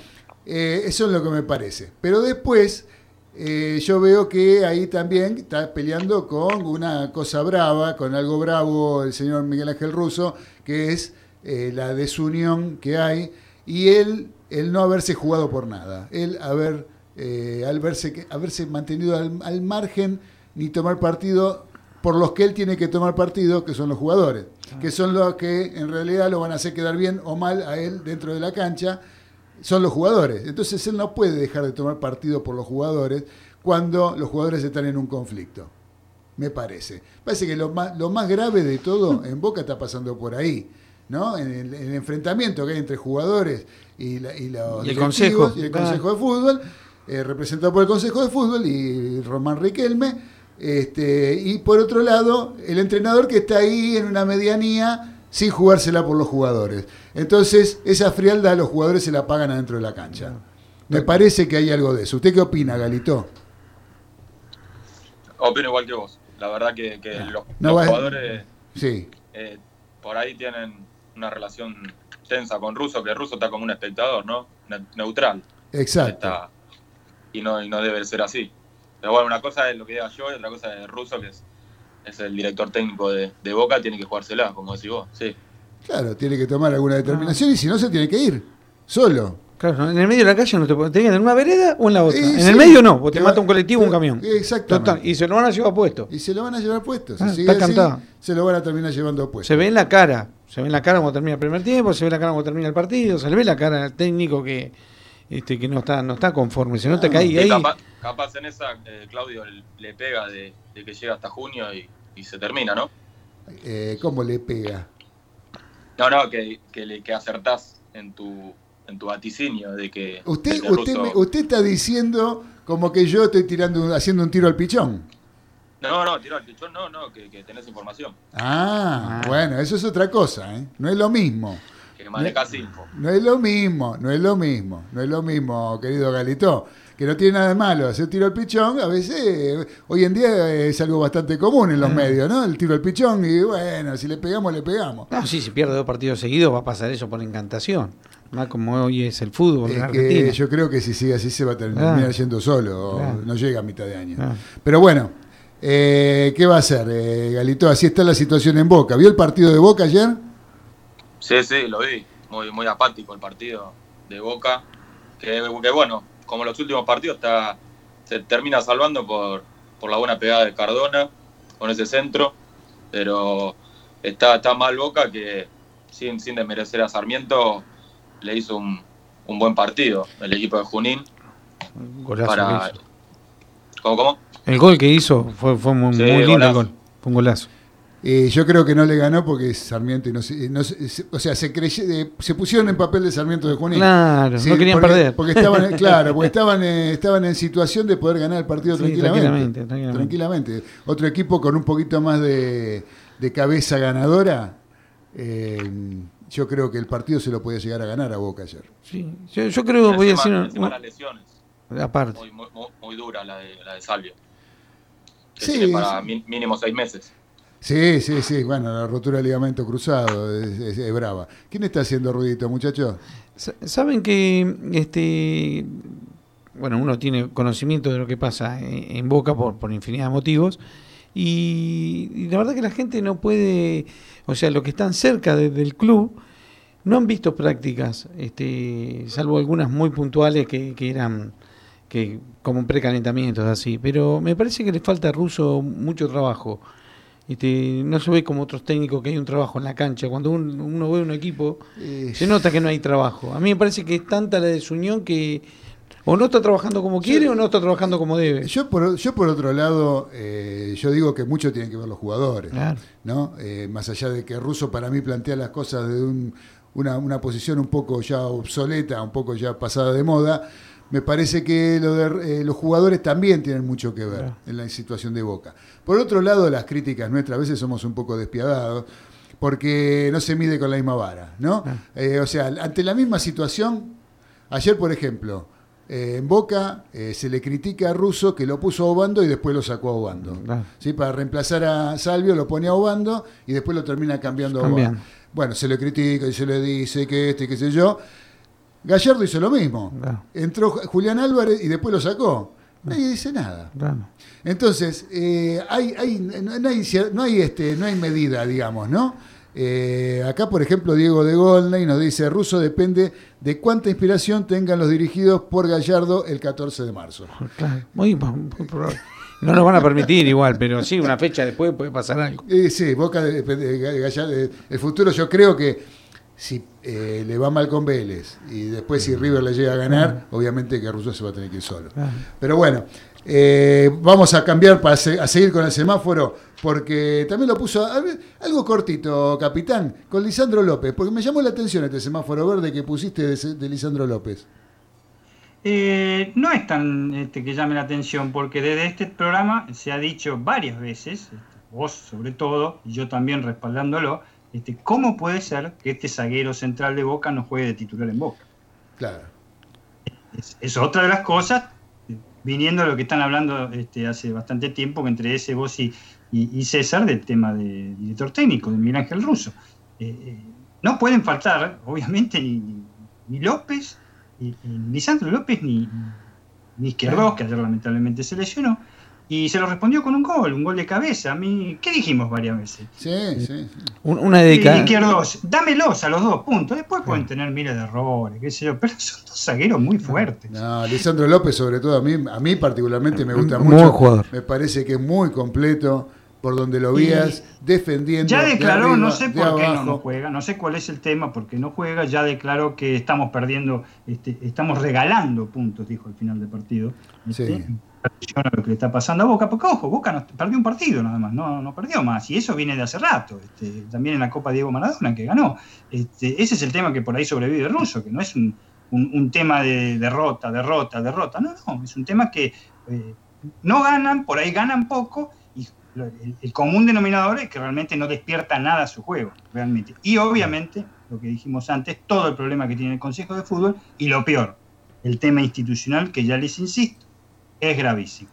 eh, eso es lo que me parece. Pero después, eh, yo veo que ahí también está peleando con una cosa brava, con algo bravo el señor Miguel Ángel Russo, que es eh, la desunión que hay y él, el no haberse jugado por nada, él haber, eh, al verse, haberse mantenido al, margen ni tomar partido por los que él tiene que tomar partido, que son los jugadores, que son los que en realidad lo van a hacer quedar bien o mal a él dentro de la cancha son los jugadores. Entonces él no puede dejar de tomar partido por los jugadores cuando los jugadores están en un conflicto. Me parece. Parece que lo más, lo más grave de todo en Boca está pasando por ahí. ¿no? En el, enfrentamiento que hay entre jugadores y, los el consejo, y el consejo de fútbol, eh, representado por el consejo de fútbol y Román Riquelme. Este, y por otro lado, el entrenador que está ahí en una medianía sin jugársela por los jugadores. Entonces, esa frialdad los jugadores se la pagan adentro de la cancha. Me parece que hay algo de eso. ¿Usted qué opina, Galito? Opino igual que vos. La verdad que, ah. los, jugadores sí. Eh, por ahí tienen una relación tensa con Russo, que Russo está como un espectador, ¿no? Neutral. Exacto. y, no, y no debe ser así. Pero bueno, una cosa es lo que diga yo y otra cosa es Russo, que es es el director técnico de, Boca, tiene que jugársela, como decís vos, sí. Claro, tiene que tomar alguna determinación y si no se tiene que ir, solo. Claro, en el medio de la calle no te pueden tener en una vereda o en la otra. en el medio no, porque te, mata un colectivo o un camión. Exactamente. y se lo van a llevar puesto. Y se lo van a llevar puesto. Ah, está cantado. se lo van a terminar llevando puesto. Se ve en la cara. Se ve en la cara cuando termina el primer tiempo, se ve en la cara cuando termina el partido, se le ve la cara al técnico que, este, que no está no está conforme, se nota que ahí... Capaz, en esa, eh, Claudio le pega de, de que llega hasta junio y y se termina, ¿no? Eh, ¿Cómo le pega? No, no, que, que, le, que acertás en tu, en tu vaticinio de que... Usted, usted, usted está diciendo como que yo estoy tirando, haciendo un tiro al pichón. No, no, tiro al pichón, no, no, que, que tenés información. Ah, ah, bueno, eso es otra cosa, ¿eh? No es lo mismo. Que manejas info. No es lo mismo, no es lo mismo, no es lo mismo, querido Galito que no tiene nada de malo hacer tiro al pichón, a veces hoy en día es algo bastante común en los medios, ¿no? El tiro al pichón y bueno, si le pegamos, le pegamos. No, sí, si pierde dos partidos seguidos va a pasar eso por encantación. Más como hoy es el fútbol yo creo que si sigue así se va a terminar yendo solo, no llega a mitad de año. Pero bueno, eh, ¿qué va a hacer, eh, Galito? Así está la situación en Boca. ¿Vio el partido de Boca ayer? Sí, sí, lo vi. Muy, muy apático el partido de Boca. que bueno, como los últimos partidos, está, se termina salvando por, por la buena pegada de Cardona con ese centro, pero está, está mal Boca que sin, sin desmerecer a Sarmiento le hizo un, un buen partido el equipo de Junín. Golazo ¿Cómo, ¿Cómo? El gol que hizo fue, fue muy, lindo el gol, fue un golazo. Eh, yo creo que no le ganó porque Sarmiento y no, no o sea, se se pusieron en papel de Sarmiento de Junín. Claro, no querían perder. Porque estaban, claro, porque estaban, eh, estaban en situación de poder ganar el partido tranquilamente, tranquilamente, Otro equipo con un poquito más de, cabeza ganadora. Eh, yo creo que el partido se lo podía llegar a ganar a Boca ayer. Sí, yo, creo que voy a decir. Una, lesiones. Aparte. Muy, muy, dura la de, la de Salvio. sí, para mínimo seis meses. Sí, sí, sí. Bueno, la rotura del ligamento cruzado es, brava. ¿Quién está haciendo ruidito, muchachos? Saben que este bueno, uno tiene conocimiento de lo que pasa en, Boca por, por infinidad de motivos y, la verdad que la gente no puede, o sea, los que están cerca del club no han visto prácticas, este, salvo algunas muy puntuales que, que eran que como precalentamientos así, pero me parece que le falta a Russo mucho trabajo. Este, no se ve como otros técnicos que hay un trabajo en la cancha. Cuando uno, ve un equipo, se nota que no hay trabajo. A mí me parece que es tanta la desunión que o no está trabajando como quiere o no está trabajando como debe. Yo por, yo por otro lado, eh, yo digo que mucho tienen que ver los jugadores. ¿no? Eh, más allá de que Russo para mí plantea las cosas de una, una posición un poco ya obsoleta, un poco ya pasada de moda me parece que lo de, eh, los jugadores también tienen mucho que ver en la situación de Boca. Por otro lado, las críticas nuestras a veces somos un poco despiadados porque no se mide con la misma vara, ¿no? Eh, o sea, ante la misma situación, ayer, por ejemplo, eh, en Boca se le critica a Russo que lo puso a Obando y después lo sacó a Obando. ¿Sí? Para reemplazar a Salvio lo pone a Obando y después lo termina cambiando a Obando. Bueno, se le critica y se le dice que este, qué sé yo. Gallardo hizo lo mismo. Entró Julián Álvarez y después lo sacó. Nadie dice nada. Entonces, eh, hay, hay, no, hay, no, hay, este, no hay medida, digamos, ¿no? Eh, acá, por ejemplo, Diego de Goldney nos dice, Russo depende de cuánta inspiración tengan los dirigidos por Gallardo el 14 de marzo. Claro, muy, probable. No nos van a permitir igual, pero sí, una fecha después puede pasar algo. Eh, sí, Boca de, Gallardo, el futuro yo creo que si eh, le va mal con Vélez y después si River le llega a ganar, obviamente que Russo se va a tener que ir solo. Pero bueno, eh, vamos a cambiar para a seguir con el semáforo, porque también lo puso algo cortito, capitán, con Lisandro López, porque me llamó la atención este semáforo verde que pusiste de, Lisandro López. Eh, no es tan este, que llame la atención, porque desde este programa se ha dicho varias veces, vos sobre todo, y yo también respaldándolo, este, ¿cómo puede ser que este zaguero central de Boca no juegue de titular en Boca? Claro. es otra de las cosas viniendo a lo que están hablando este, hace bastante tiempo, que entre ese vos y, César, del tema de director técnico, de Miguel Ángel Russo. Eh, eh, no pueden faltar, obviamente, ni, ni López, ni, ni Lisandro López, ni, ni Izquierdos, que ayer lamentablemente se lesionó, y se lo respondió con un gol, un gol de cabeza. A mí, ¿qué dijimos varias veces? Sí, sí. Una dedicación. Izquierdos, dámelos a los dos puntos. Después pueden tener miles de errores, qué sé yo, pero son dos zagueros muy fuertes. No, Lisandro López, sobre todo, a mí, a mí particularmente me gusta mucho. jugador. Me parece que es muy completo por donde lo vías, defendiendo. Ya declaró, no sé por qué no, juega, no sé cuál es el tema, porque no juega, ya declaró que estamos perdiendo, este, estamos regalando puntos, dijo al final del partido. sí. Este, lo que le está pasando a Boca, porque ojo, Boca perdió un partido nada más, no, no perdió más, y eso viene de hace rato, este, también en la Copa Diego Maradona que ganó. Este, ese es el tema que por ahí sobrevive Russo, que no es un, tema de derrota, derrota, derrota, no, no, es un tema que eh, no ganan, por ahí ganan poco, el, común denominador es que realmente no despierta nada su juego, realmente. Y obviamente, lo que dijimos antes, todo el problema que tiene el Consejo de Fútbol, y lo peor, el tema institucional, que ya les insisto, es gravísimo.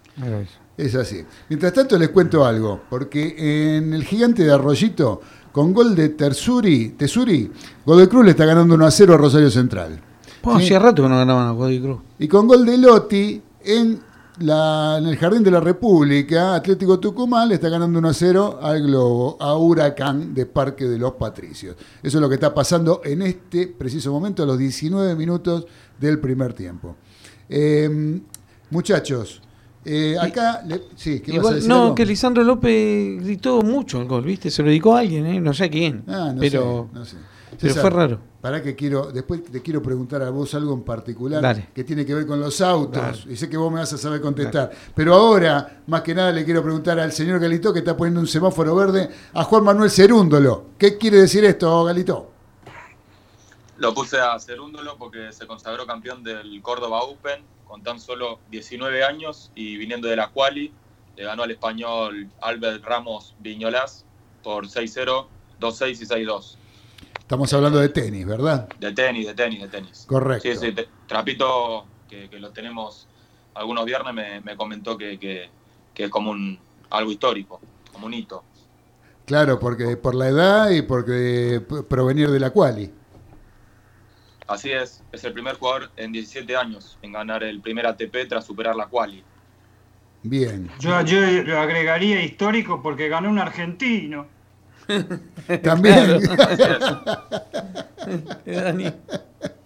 Es así. Mientras tanto les cuento algo, porque en el gigante de Arroyito, con gol de Tersuri, Tesuri, Godoy Cruz le está ganando 1 a 0 a Rosario Central. Hacía rato que no ganaban a Godoy Cruz. Y con gol de Lotti en, la, en el Jardín de la República, Atlético Tucumán le está ganando 1 a 0 al Globo, a Huracán de Parque de los Patricios. Eso es lo que está pasando en este preciso momento, a los 19 minutos del primer tiempo. Eh, Muchachos, eh, acá, sí, ¿qué vas a decir No, que Lisandro López gritó mucho el gol, ¿viste? Se lo dedicó a alguien, ¿eh? No sé a quién. Ah, no pero, sé, no sé. pero fue raro. Para que quiero, después te quiero preguntar a vos algo en particular que tiene que ver con los autos. Y sé que vos me vas a saber contestar. Pero ahora, más que nada, le quiero preguntar al señor Galito que está poniendo un semáforo verde a Juan Manuel Cerúndolo. ¿Qué quiere decir esto, Galito? Lo puse a Cerúndolo porque se consagró campeón del Córdoba Open con tan solo 19 años y viniendo de la Quali, le ganó al español Albert Ramos Viñolas por 6-0, 2-6 y 6-2. Estamos hablando de tenis, ¿verdad? De tenis, de tenis, de tenis. Correcto. Sí, sí, Trapito, que, lo tenemos algunos viernes, me, comentó que, es como un algo histórico, como un hito. Claro, porque por la edad y porque provenir de la quali. Así es, es el primer jugador en 17 años en ganar el primer ATP tras superar la quali. Bien. Yo, yo lo agregaría histórico porque ganó un argentino. También.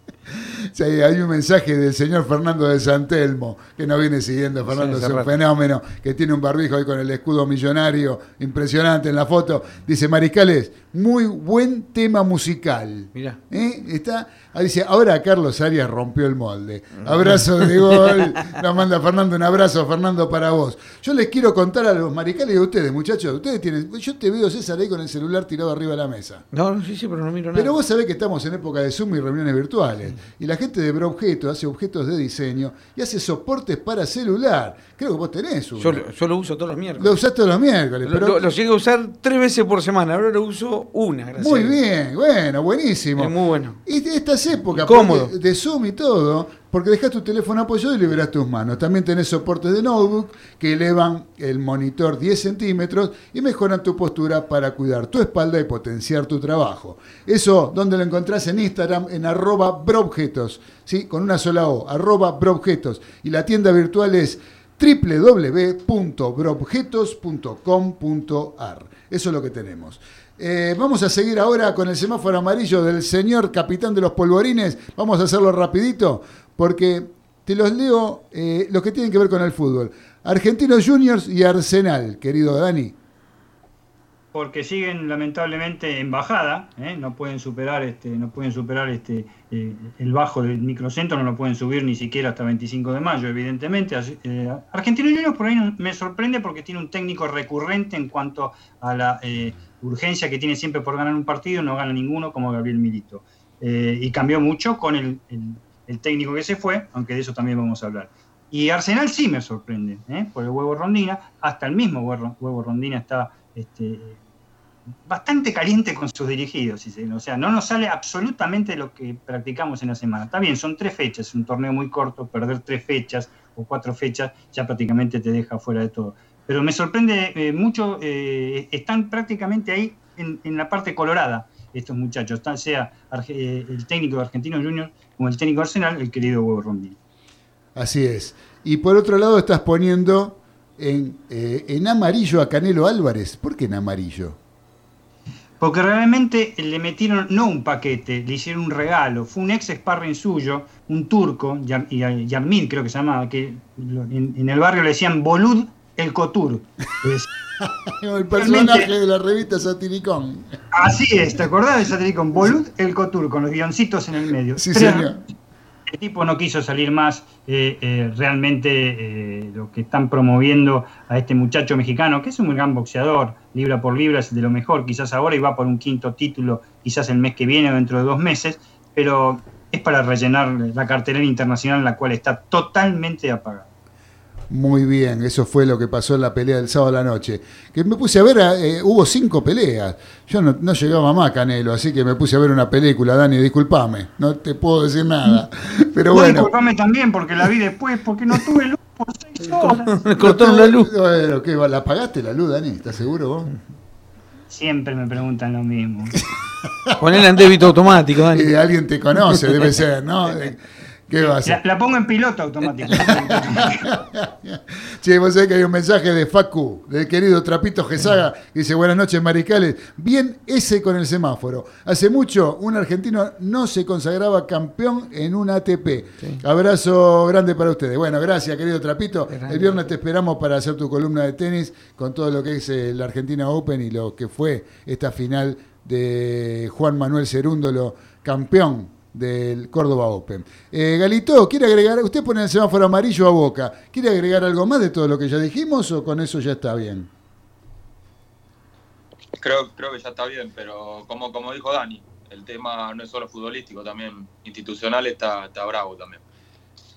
Sí, hay un mensaje del señor Fernando de Santelmo, que no viene siguiendo. Fernando es un fenómeno, que tiene un barbijo ahí con el escudo millonario, impresionante en la foto. Dice, Mariscales, muy buen tema musical. Mira. ¿Eh? Está Ah, dice, ahora Carlos Arias rompió el molde. Abrazo de gol. Nos manda Fernando un abrazo, Fernando, para vos. Yo les quiero contar a los maricales de ustedes, muchachos. Ustedes tienen. Yo te veo, César, ahí con el celular tirado arriba de la mesa. No, sí, sí, pero no miro nada. Pero vos sabés que estamos en época de Zoom y reuniones virtuales. Y la gente de Broobjeto hace objetos de diseño y hace soportes para celular. Creo que vos tenés uno. Yo, lo uso todos los miércoles. Lo usás todos los miércoles. Lo, pero... lo, llego a usar tres veces por semana. Ahora lo uso una, gracias. Muy bien, bueno, buenísimo. Es muy bueno. Y estas época de Zoom y todo, porque dejas tu teléfono apoyado y liberas tus manos. También tenés soportes de notebook que elevan el monitor 10 centímetros y mejoran tu postura para cuidar tu espalda y potenciar tu trabajo. Eso, donde lo encontrás en Instagram, en arroba broobjetos, ¿sí? con una sola O, arroba broobjetos. Y la tienda virtual es www.broobjetos.com.ar. Eso es lo que tenemos. Eh, vamos a seguir ahora con el semáforo amarillo del señor capitán de los polvorines. Vamos a hacerlo rapidito porque te los leo eh, los que tienen que ver con el fútbol. Argentinos Juniors y Arsenal, querido Dani porque siguen lamentablemente en bajada, ¿eh? no pueden superar este, no pueden superar este eh, el bajo del microcentro, no lo pueden subir ni siquiera hasta 25 de mayo, evidentemente. Eh, Argentino Juniors por ahí me sorprende porque tiene un técnico recurrente en cuanto a la urgencia que tiene siempre por ganar un partido, no gana ninguno como Gabriel Milito. y cambió mucho con el, técnico que se fue, aunque de eso también vamos a hablar. Y Arsenal sí me sorprende, por el huevo Rondina, hasta el mismo huevo, Rondina está este, bastante caliente con sus dirigidos. O sea, no nos sale absolutamente lo que practicamos en la semana. Está bien, son tres fechas, es un torneo muy corto, perder tres fechas o cuatro fechas ya prácticamente te deja fuera de todo. Pero me sorprende eh, mucho, eh, están prácticamente ahí en, la parte colorada estos muchachos, sea eh, el técnico de Argentinos Juniors como el técnico de Arsenal, el querido Hugo Rondini. Así es. Y por otro lado estás poniendo en, en amarillo a Canelo Álvarez. ¿Por qué en amarillo? porque realmente le metieron no un paquete, le hicieron un regalo. Fue un ex sparring suyo, un turco, Yarmil creo que se llamaba, que en, el barrio le decían Bolud el Cotur. el personaje de la revista Satiricón. Así es, ¿te acordás de Satiricón? Bolud el Cotur, con los guioncitos en el medio. Sí, señor. El tipo no quiso salir más. Eh, eh, realmente eh, lo que están promoviendo a este muchacho mexicano, que es un gran boxeador, libra por libra es de lo mejor, quizás ahora y va por un quinto título, quizás el mes que viene o dentro de dos meses, pero es para rellenar la cartelera internacional, la cual está totalmente apagada. Muy bien, eso fue lo que pasó en la pelea del sábado a la noche. Que me puse a ver, eh, hubo cinco peleas. Yo no, llegaba más a Canelo, así que me puse a ver una película, Dani, discúlpame, no te puedo decir nada. Pero bueno. Disculpame también porque la vi después, porque no tuve luz por seis horas. Me cortaron la luz. Bueno, ¿qué, ¿La apagaste la luz, Dani? ¿Estás seguro vos? Siempre me preguntan lo mismo. Ponela en débito automático, Dani. Y alguien te conoce, debe ser, ¿no? La, pongo en piloto automático. sí, vos sabés que hay un mensaje de Facu, del querido Trapito Gesaga, que dice, buenas noches, mariscales. Bien ese con el semáforo. Hace mucho un argentino no se consagraba campeón en un ATP. Abrazo grande para ustedes. Bueno, gracias, querido Trapito. El viernes te esperamos para hacer tu columna de tenis con todo lo que es el Argentina Open y lo que fue esta final de Juan Manuel Cerúndolo, campeón del Córdoba Open. Eh, Galito, ¿quiere agregar? Usted pone el semáforo amarillo a boca. ¿Quiere agregar algo más de todo lo que ya dijimos o con eso ya está bien? Creo, creo que ya está bien, pero como, como dijo Dani, el tema no es solo futbolístico, también institucional está, está bravo también.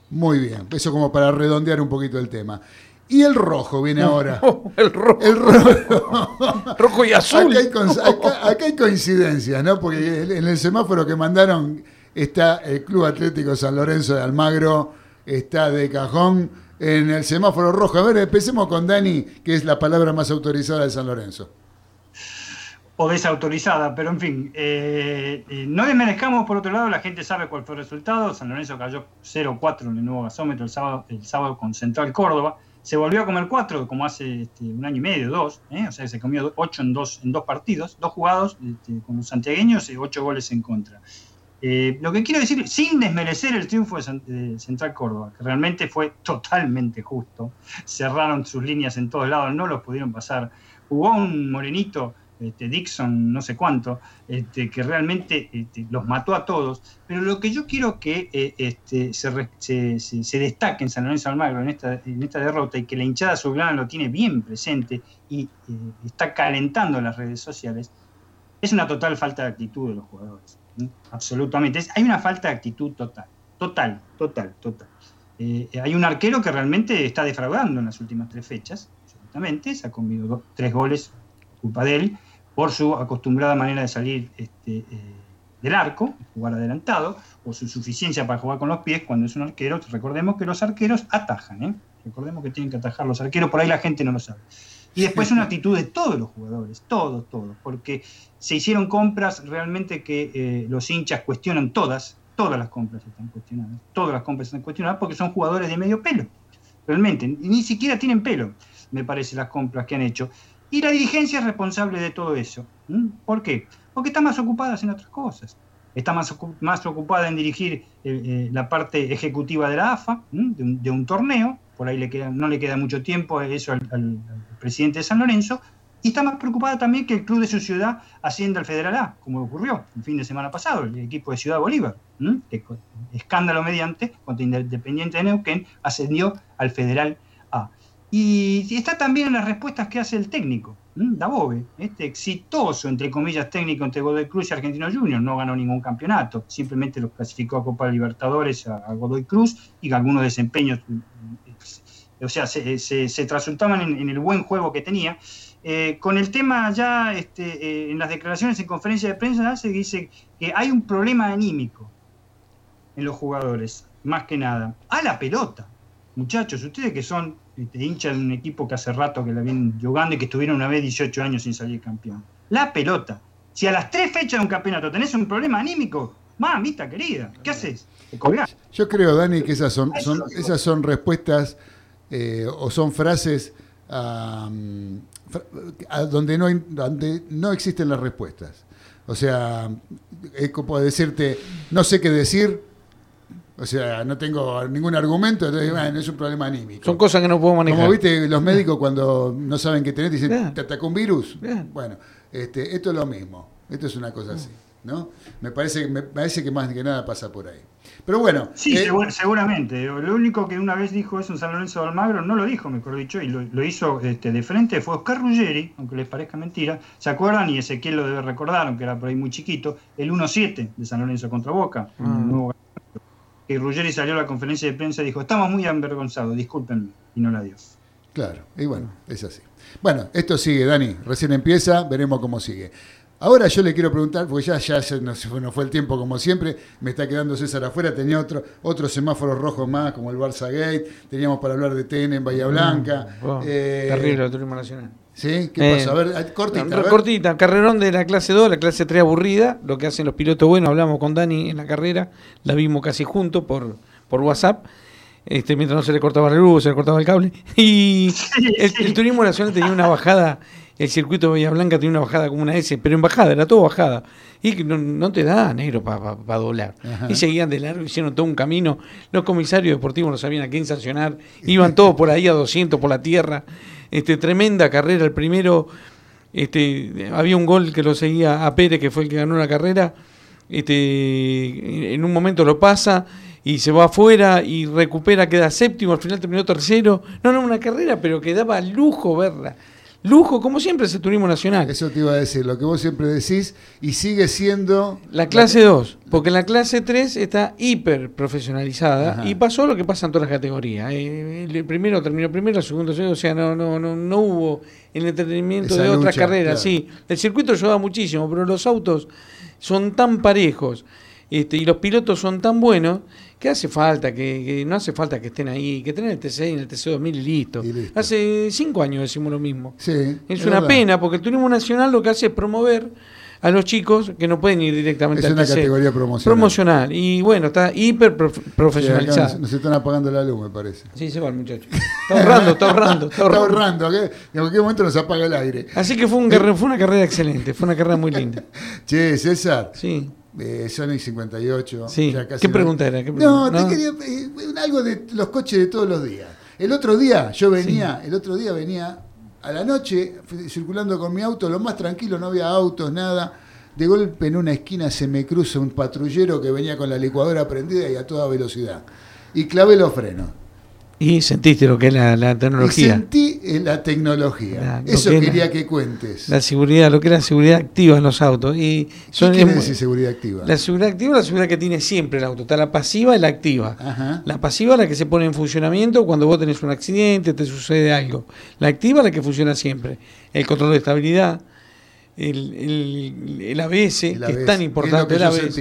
Muy bien, eso como para redondear un poquito el tema. Y el rojo viene ahora. el rojo. El rojo. rojo y azul. Acá hay, coincidencias, ¿no? Porque en el semáforo que mandaron está el Club Atlético San Lorenzo de Almagro, está de cajón en el semáforo rojo. A ver, empecemos con Dani, que es la palabra más autorizada de San Lorenzo. O desautorizada, pero en fin, eh, eh, no desmerezcamos por otro lado, la gente sabe cuál fue el resultado. San Lorenzo cayó 0-4 en el nuevo gasómetro el sábado, con Central Córdoba. Se volvió a comer 4 como hace este, un año y medio, dos, ¿eh? o sea, se comió 8 en dos, en dos partidos, dos jugados este, con los santiagueños y 8 goles en contra. Eh, lo que quiero decir, sin desmerecer el triunfo de Central Córdoba, que realmente fue totalmente justo, cerraron sus líneas en todos lados, no los pudieron pasar. Jugó un morenito, este, Dixon, no sé cuánto, este, que realmente este, los mató a todos. Pero lo que yo quiero que eh, este, se, destaque en San Lorenzo Almagro en esta, derrota y que la hinchada azulgrana lo tiene bien presente y eh, está calentando las redes sociales, es una total falta de actitud de los jugadores absolutamente. hay una falta de actitud total, total, total, total. Eh, hay un arquero que realmente está defraudando en las últimas tres fechas, absolutamente, se ha comido tres goles, culpa de él, por su acostumbrada manera de salir este, eh, del arco, jugar adelantado, o su suficiencia para jugar con los pies cuando es un arquero. Recordemos que los arqueros atajan, ¿eh? recordemos que tienen que atajar los arqueros, por ahí la gente no lo sabe. Y después una actitud de todos los jugadores, todos, todos, porque se hicieron compras realmente que eh, los hinchas cuestionan todas, todas las compras están cuestionadas, todas las compras están cuestionadas porque son jugadores de medio pelo. realmente. Ni siquiera tienen pelo, me parece, las compras que han hecho. Y la dirigencia es responsable de todo eso. ¿Por qué? Porque están más ocupadas en otras cosas. Está más, más ocupada en dirigir eh, eh, la parte ejecutiva de la AFA, de un, torneo, por ahí le queda, no le queda mucho tiempo eso al presidente de San Lorenzo, y está más preocupada también que el club de su ciudad ascienda al Federal A, como ocurrió el fin de semana pasado, el equipo de Ciudad Bolívar, que escándalo mediante, contra Independiente de Neuquén, ascendió al Federal A. Y, está también en las respuestas que hace el técnico, Dabove, este exitoso, entre comillas, técnico entre Godoy Cruz y Argentino Junior, no ganó ningún campeonato, simplemente lo clasificó a Copa Libertadores a, Godoy Cruz y algunos desempeños, o sea, se, se, trasultaban en el buen juego que tenía eh, con el tema ya este, eh, en las declaraciones en conferencia de prensa se dice que hay un problema anímico en los jugadores, más que nada. A la pelota. Muchachos, ustedes que son este, hinchas de un equipo que hace rato que la vienen jugando y que estuvieron una vez 18 años sin salir campeón. La pelota. Si a las tres fechas de un campeonato tenés un problema anímico, mamita querida, ¿qué haces? Yo creo, Dani, que esas son, esas son respuestas eh, o son frases donde no, donde no existen las respuestas. O sea, es como decirte, no sé qué decir, o sea, no tengo ningún argumento, entonces bueno, es un problema anímico. Son cosas que no puedo manejar. Como viste los médicos cuando no saben qué tenés, dicen, ¿te atacó un virus? Bueno, este, esto es lo mismo, esto es una cosa así. ¿no? Me parece, me parece que más que nada pasa por ahí. Pero bueno. Sí, eh, seguramente. Lo único que una vez dijo eso en San Lorenzo de Almagro, no lo dijo, mejor dicho, y lo, hizo este, de frente, fue Oscar Ruggeri, aunque les parezca mentira. ¿Se acuerdan? Y Ezequiel lo debe recordar, aunque era por ahí muy chiquito, el 1-7 de San Lorenzo contra Boca. Mm. Que Ruggeri salió a la conferencia de prensa y dijo, estamos muy avergonzados, discúlpenme, y no la dio. Claro, y bueno, es así. Bueno, esto sigue, Dani, recién empieza, veremos cómo sigue. Ahora yo le quiero preguntar, porque ya, ya no, fue el tiempo como siempre, me está quedando César afuera, tenía otro, otros semáforos rojos más, como el Barça Gate, teníamos para hablar de TN en Bahía Blanca. Mm, eh, terrible el turismo nacional. ¿Sí? ¿Qué eh, pasa? A ver, cortita. Cortita, carrerón de la clase 2, la clase 3 aburrida, lo que hacen los pilotos buenos, hablamos con Dani en la carrera, la vimos casi juntos por, por WhatsApp. Este, mientras no se le cortaba la luz, se le cortaba el cable. Y el turismo nacional tenía una bajada el circuito de Bahía Blanca tiene una bajada como una S, pero en bajada, era todo bajada. Y no, no te da negro para doblar. Y seguían de largo, hicieron todo un camino. Los comisarios deportivos no sabían a quién sancionar. Iban todos por ahí a 200 por la tierra. Este, tremenda carrera. El primero, este, había un gol que lo seguía a Pérez, que fue el que ganó la carrera. Este, en un momento lo pasa y se va afuera y recupera, queda séptimo, al final terminó tercero. No, no, una carrera, pero que daba lujo verla lujo, como siempre es el turismo nacional. Eso te iba a decir, lo que vos siempre decís, y sigue siendo... La clase 2, porque la clase 3 está hiper profesionalizada y pasó lo que pasa en todas las categorías. Eh, el primero terminó primero, el segundo, o sea, no, no, no, no hubo el entretenimiento de otras carreras. Sí, el circuito ayuda muchísimo, pero los autos son tan parejos este, y los pilotos son tan buenos que hace falta, que, no hace falta que estén ahí, que estén en el TC y en el TC2000 y listo. Hace cinco años decimos lo mismo. es, una pena, porque el turismo nacional lo que hace es promover a los chicos que no pueden ir directamente es una categoría promocional. Promocional. Y bueno, está hiper profesionalizado. nos están apagando la luz, me parece. Sí, se va el muchacho. Está ahorrando, está ahorrando. Está ahorrando. En cualquier momento nos apaga el aire. Así que fue, un fue una carrera excelente, fue una carrera muy linda. che, César. Sí. Eh, Sony 58. Sí. ¿Qué pregunta era? No, te quería eh, algo de los coches de todos los días. El otro día yo venía, el otro día venía a la noche circulando con mi auto, lo más tranquilo, no había autos, nada. De golpe en una esquina se me cruza un patrullero que venía con la licuadora prendida y a toda velocidad. Y clavé los frenos. Y sentiste lo que es la, tecnología. Y sentí eh, la tecnología. Eso quería que cuentes. La seguridad, lo que es la seguridad activa en los autos. Y son, ¿Qué quiere decir seguridad activa? La seguridad activa es la seguridad que tiene siempre el auto. Está la pasiva y la activa. La pasiva es la que se pone en funcionamiento cuando vos tenés un accidente, te sucede algo. La activa es la que funciona siempre. El control de estabilidad, el, el, ABS, que es tan importante. el ABS.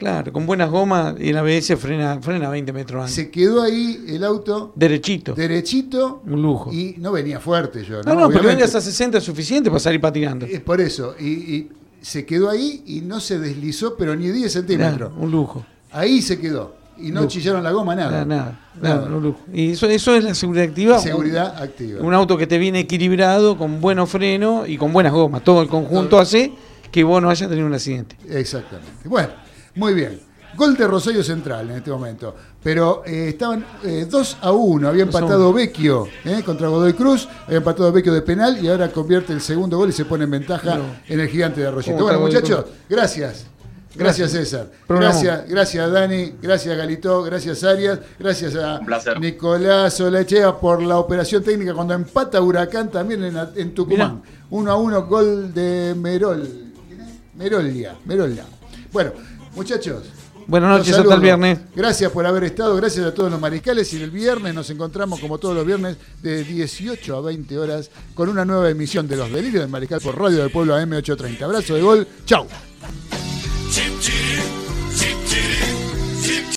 Claro, con buenas gomas y el ABS frena, frena 20 metros antes. Se quedó ahí el auto. Derechito. Derechito. Un lujo. Y no venía fuerte yo. No, no, no pero vengas a 60 es suficiente para salir patinando. Es por eso. Y, se quedó ahí y no se deslizó, pero ni 10 centímetros. un lujo. Ahí se quedó. Y no chillaron la goma, nada. Nada, nada. Y eso, eso es la seguridad activa. Seguridad activa. Un auto que te viene equilibrado, con buenos frenos y con buenas gomas. Todo el conjunto hace que vos no hayas tenido un accidente. Exactamente. Bueno, muy bien. Gol de Rosario Central en este momento. Pero eh, estaban 2 eh, a 1. Había empatado Vecchio eh, contra Godoy Cruz. Había empatado Vecchio de penal y ahora convierte el segundo gol y se pone en ventaja en el gigante de Arroyito. Bueno, muchachos, gracias. Gracias, César. Gracias, gracias Dani, gracias Galito, gracias Arias, gracias a Nicolás Olechea por la operación técnica cuando empata Huracán también en, Tucumán. 1 a 1, gol de Merol. Merolia, Merolia. Bueno, muchachos. Buenas noches, hasta el viernes. Gracias por haber estado, gracias a todos los mariscales y el viernes nos encontramos como todos los viernes de 18 a 20 horas con una nueva emisión de Los Delirios del Mariscal por Radio del Pueblo AM830. Abrazo de gol, chau.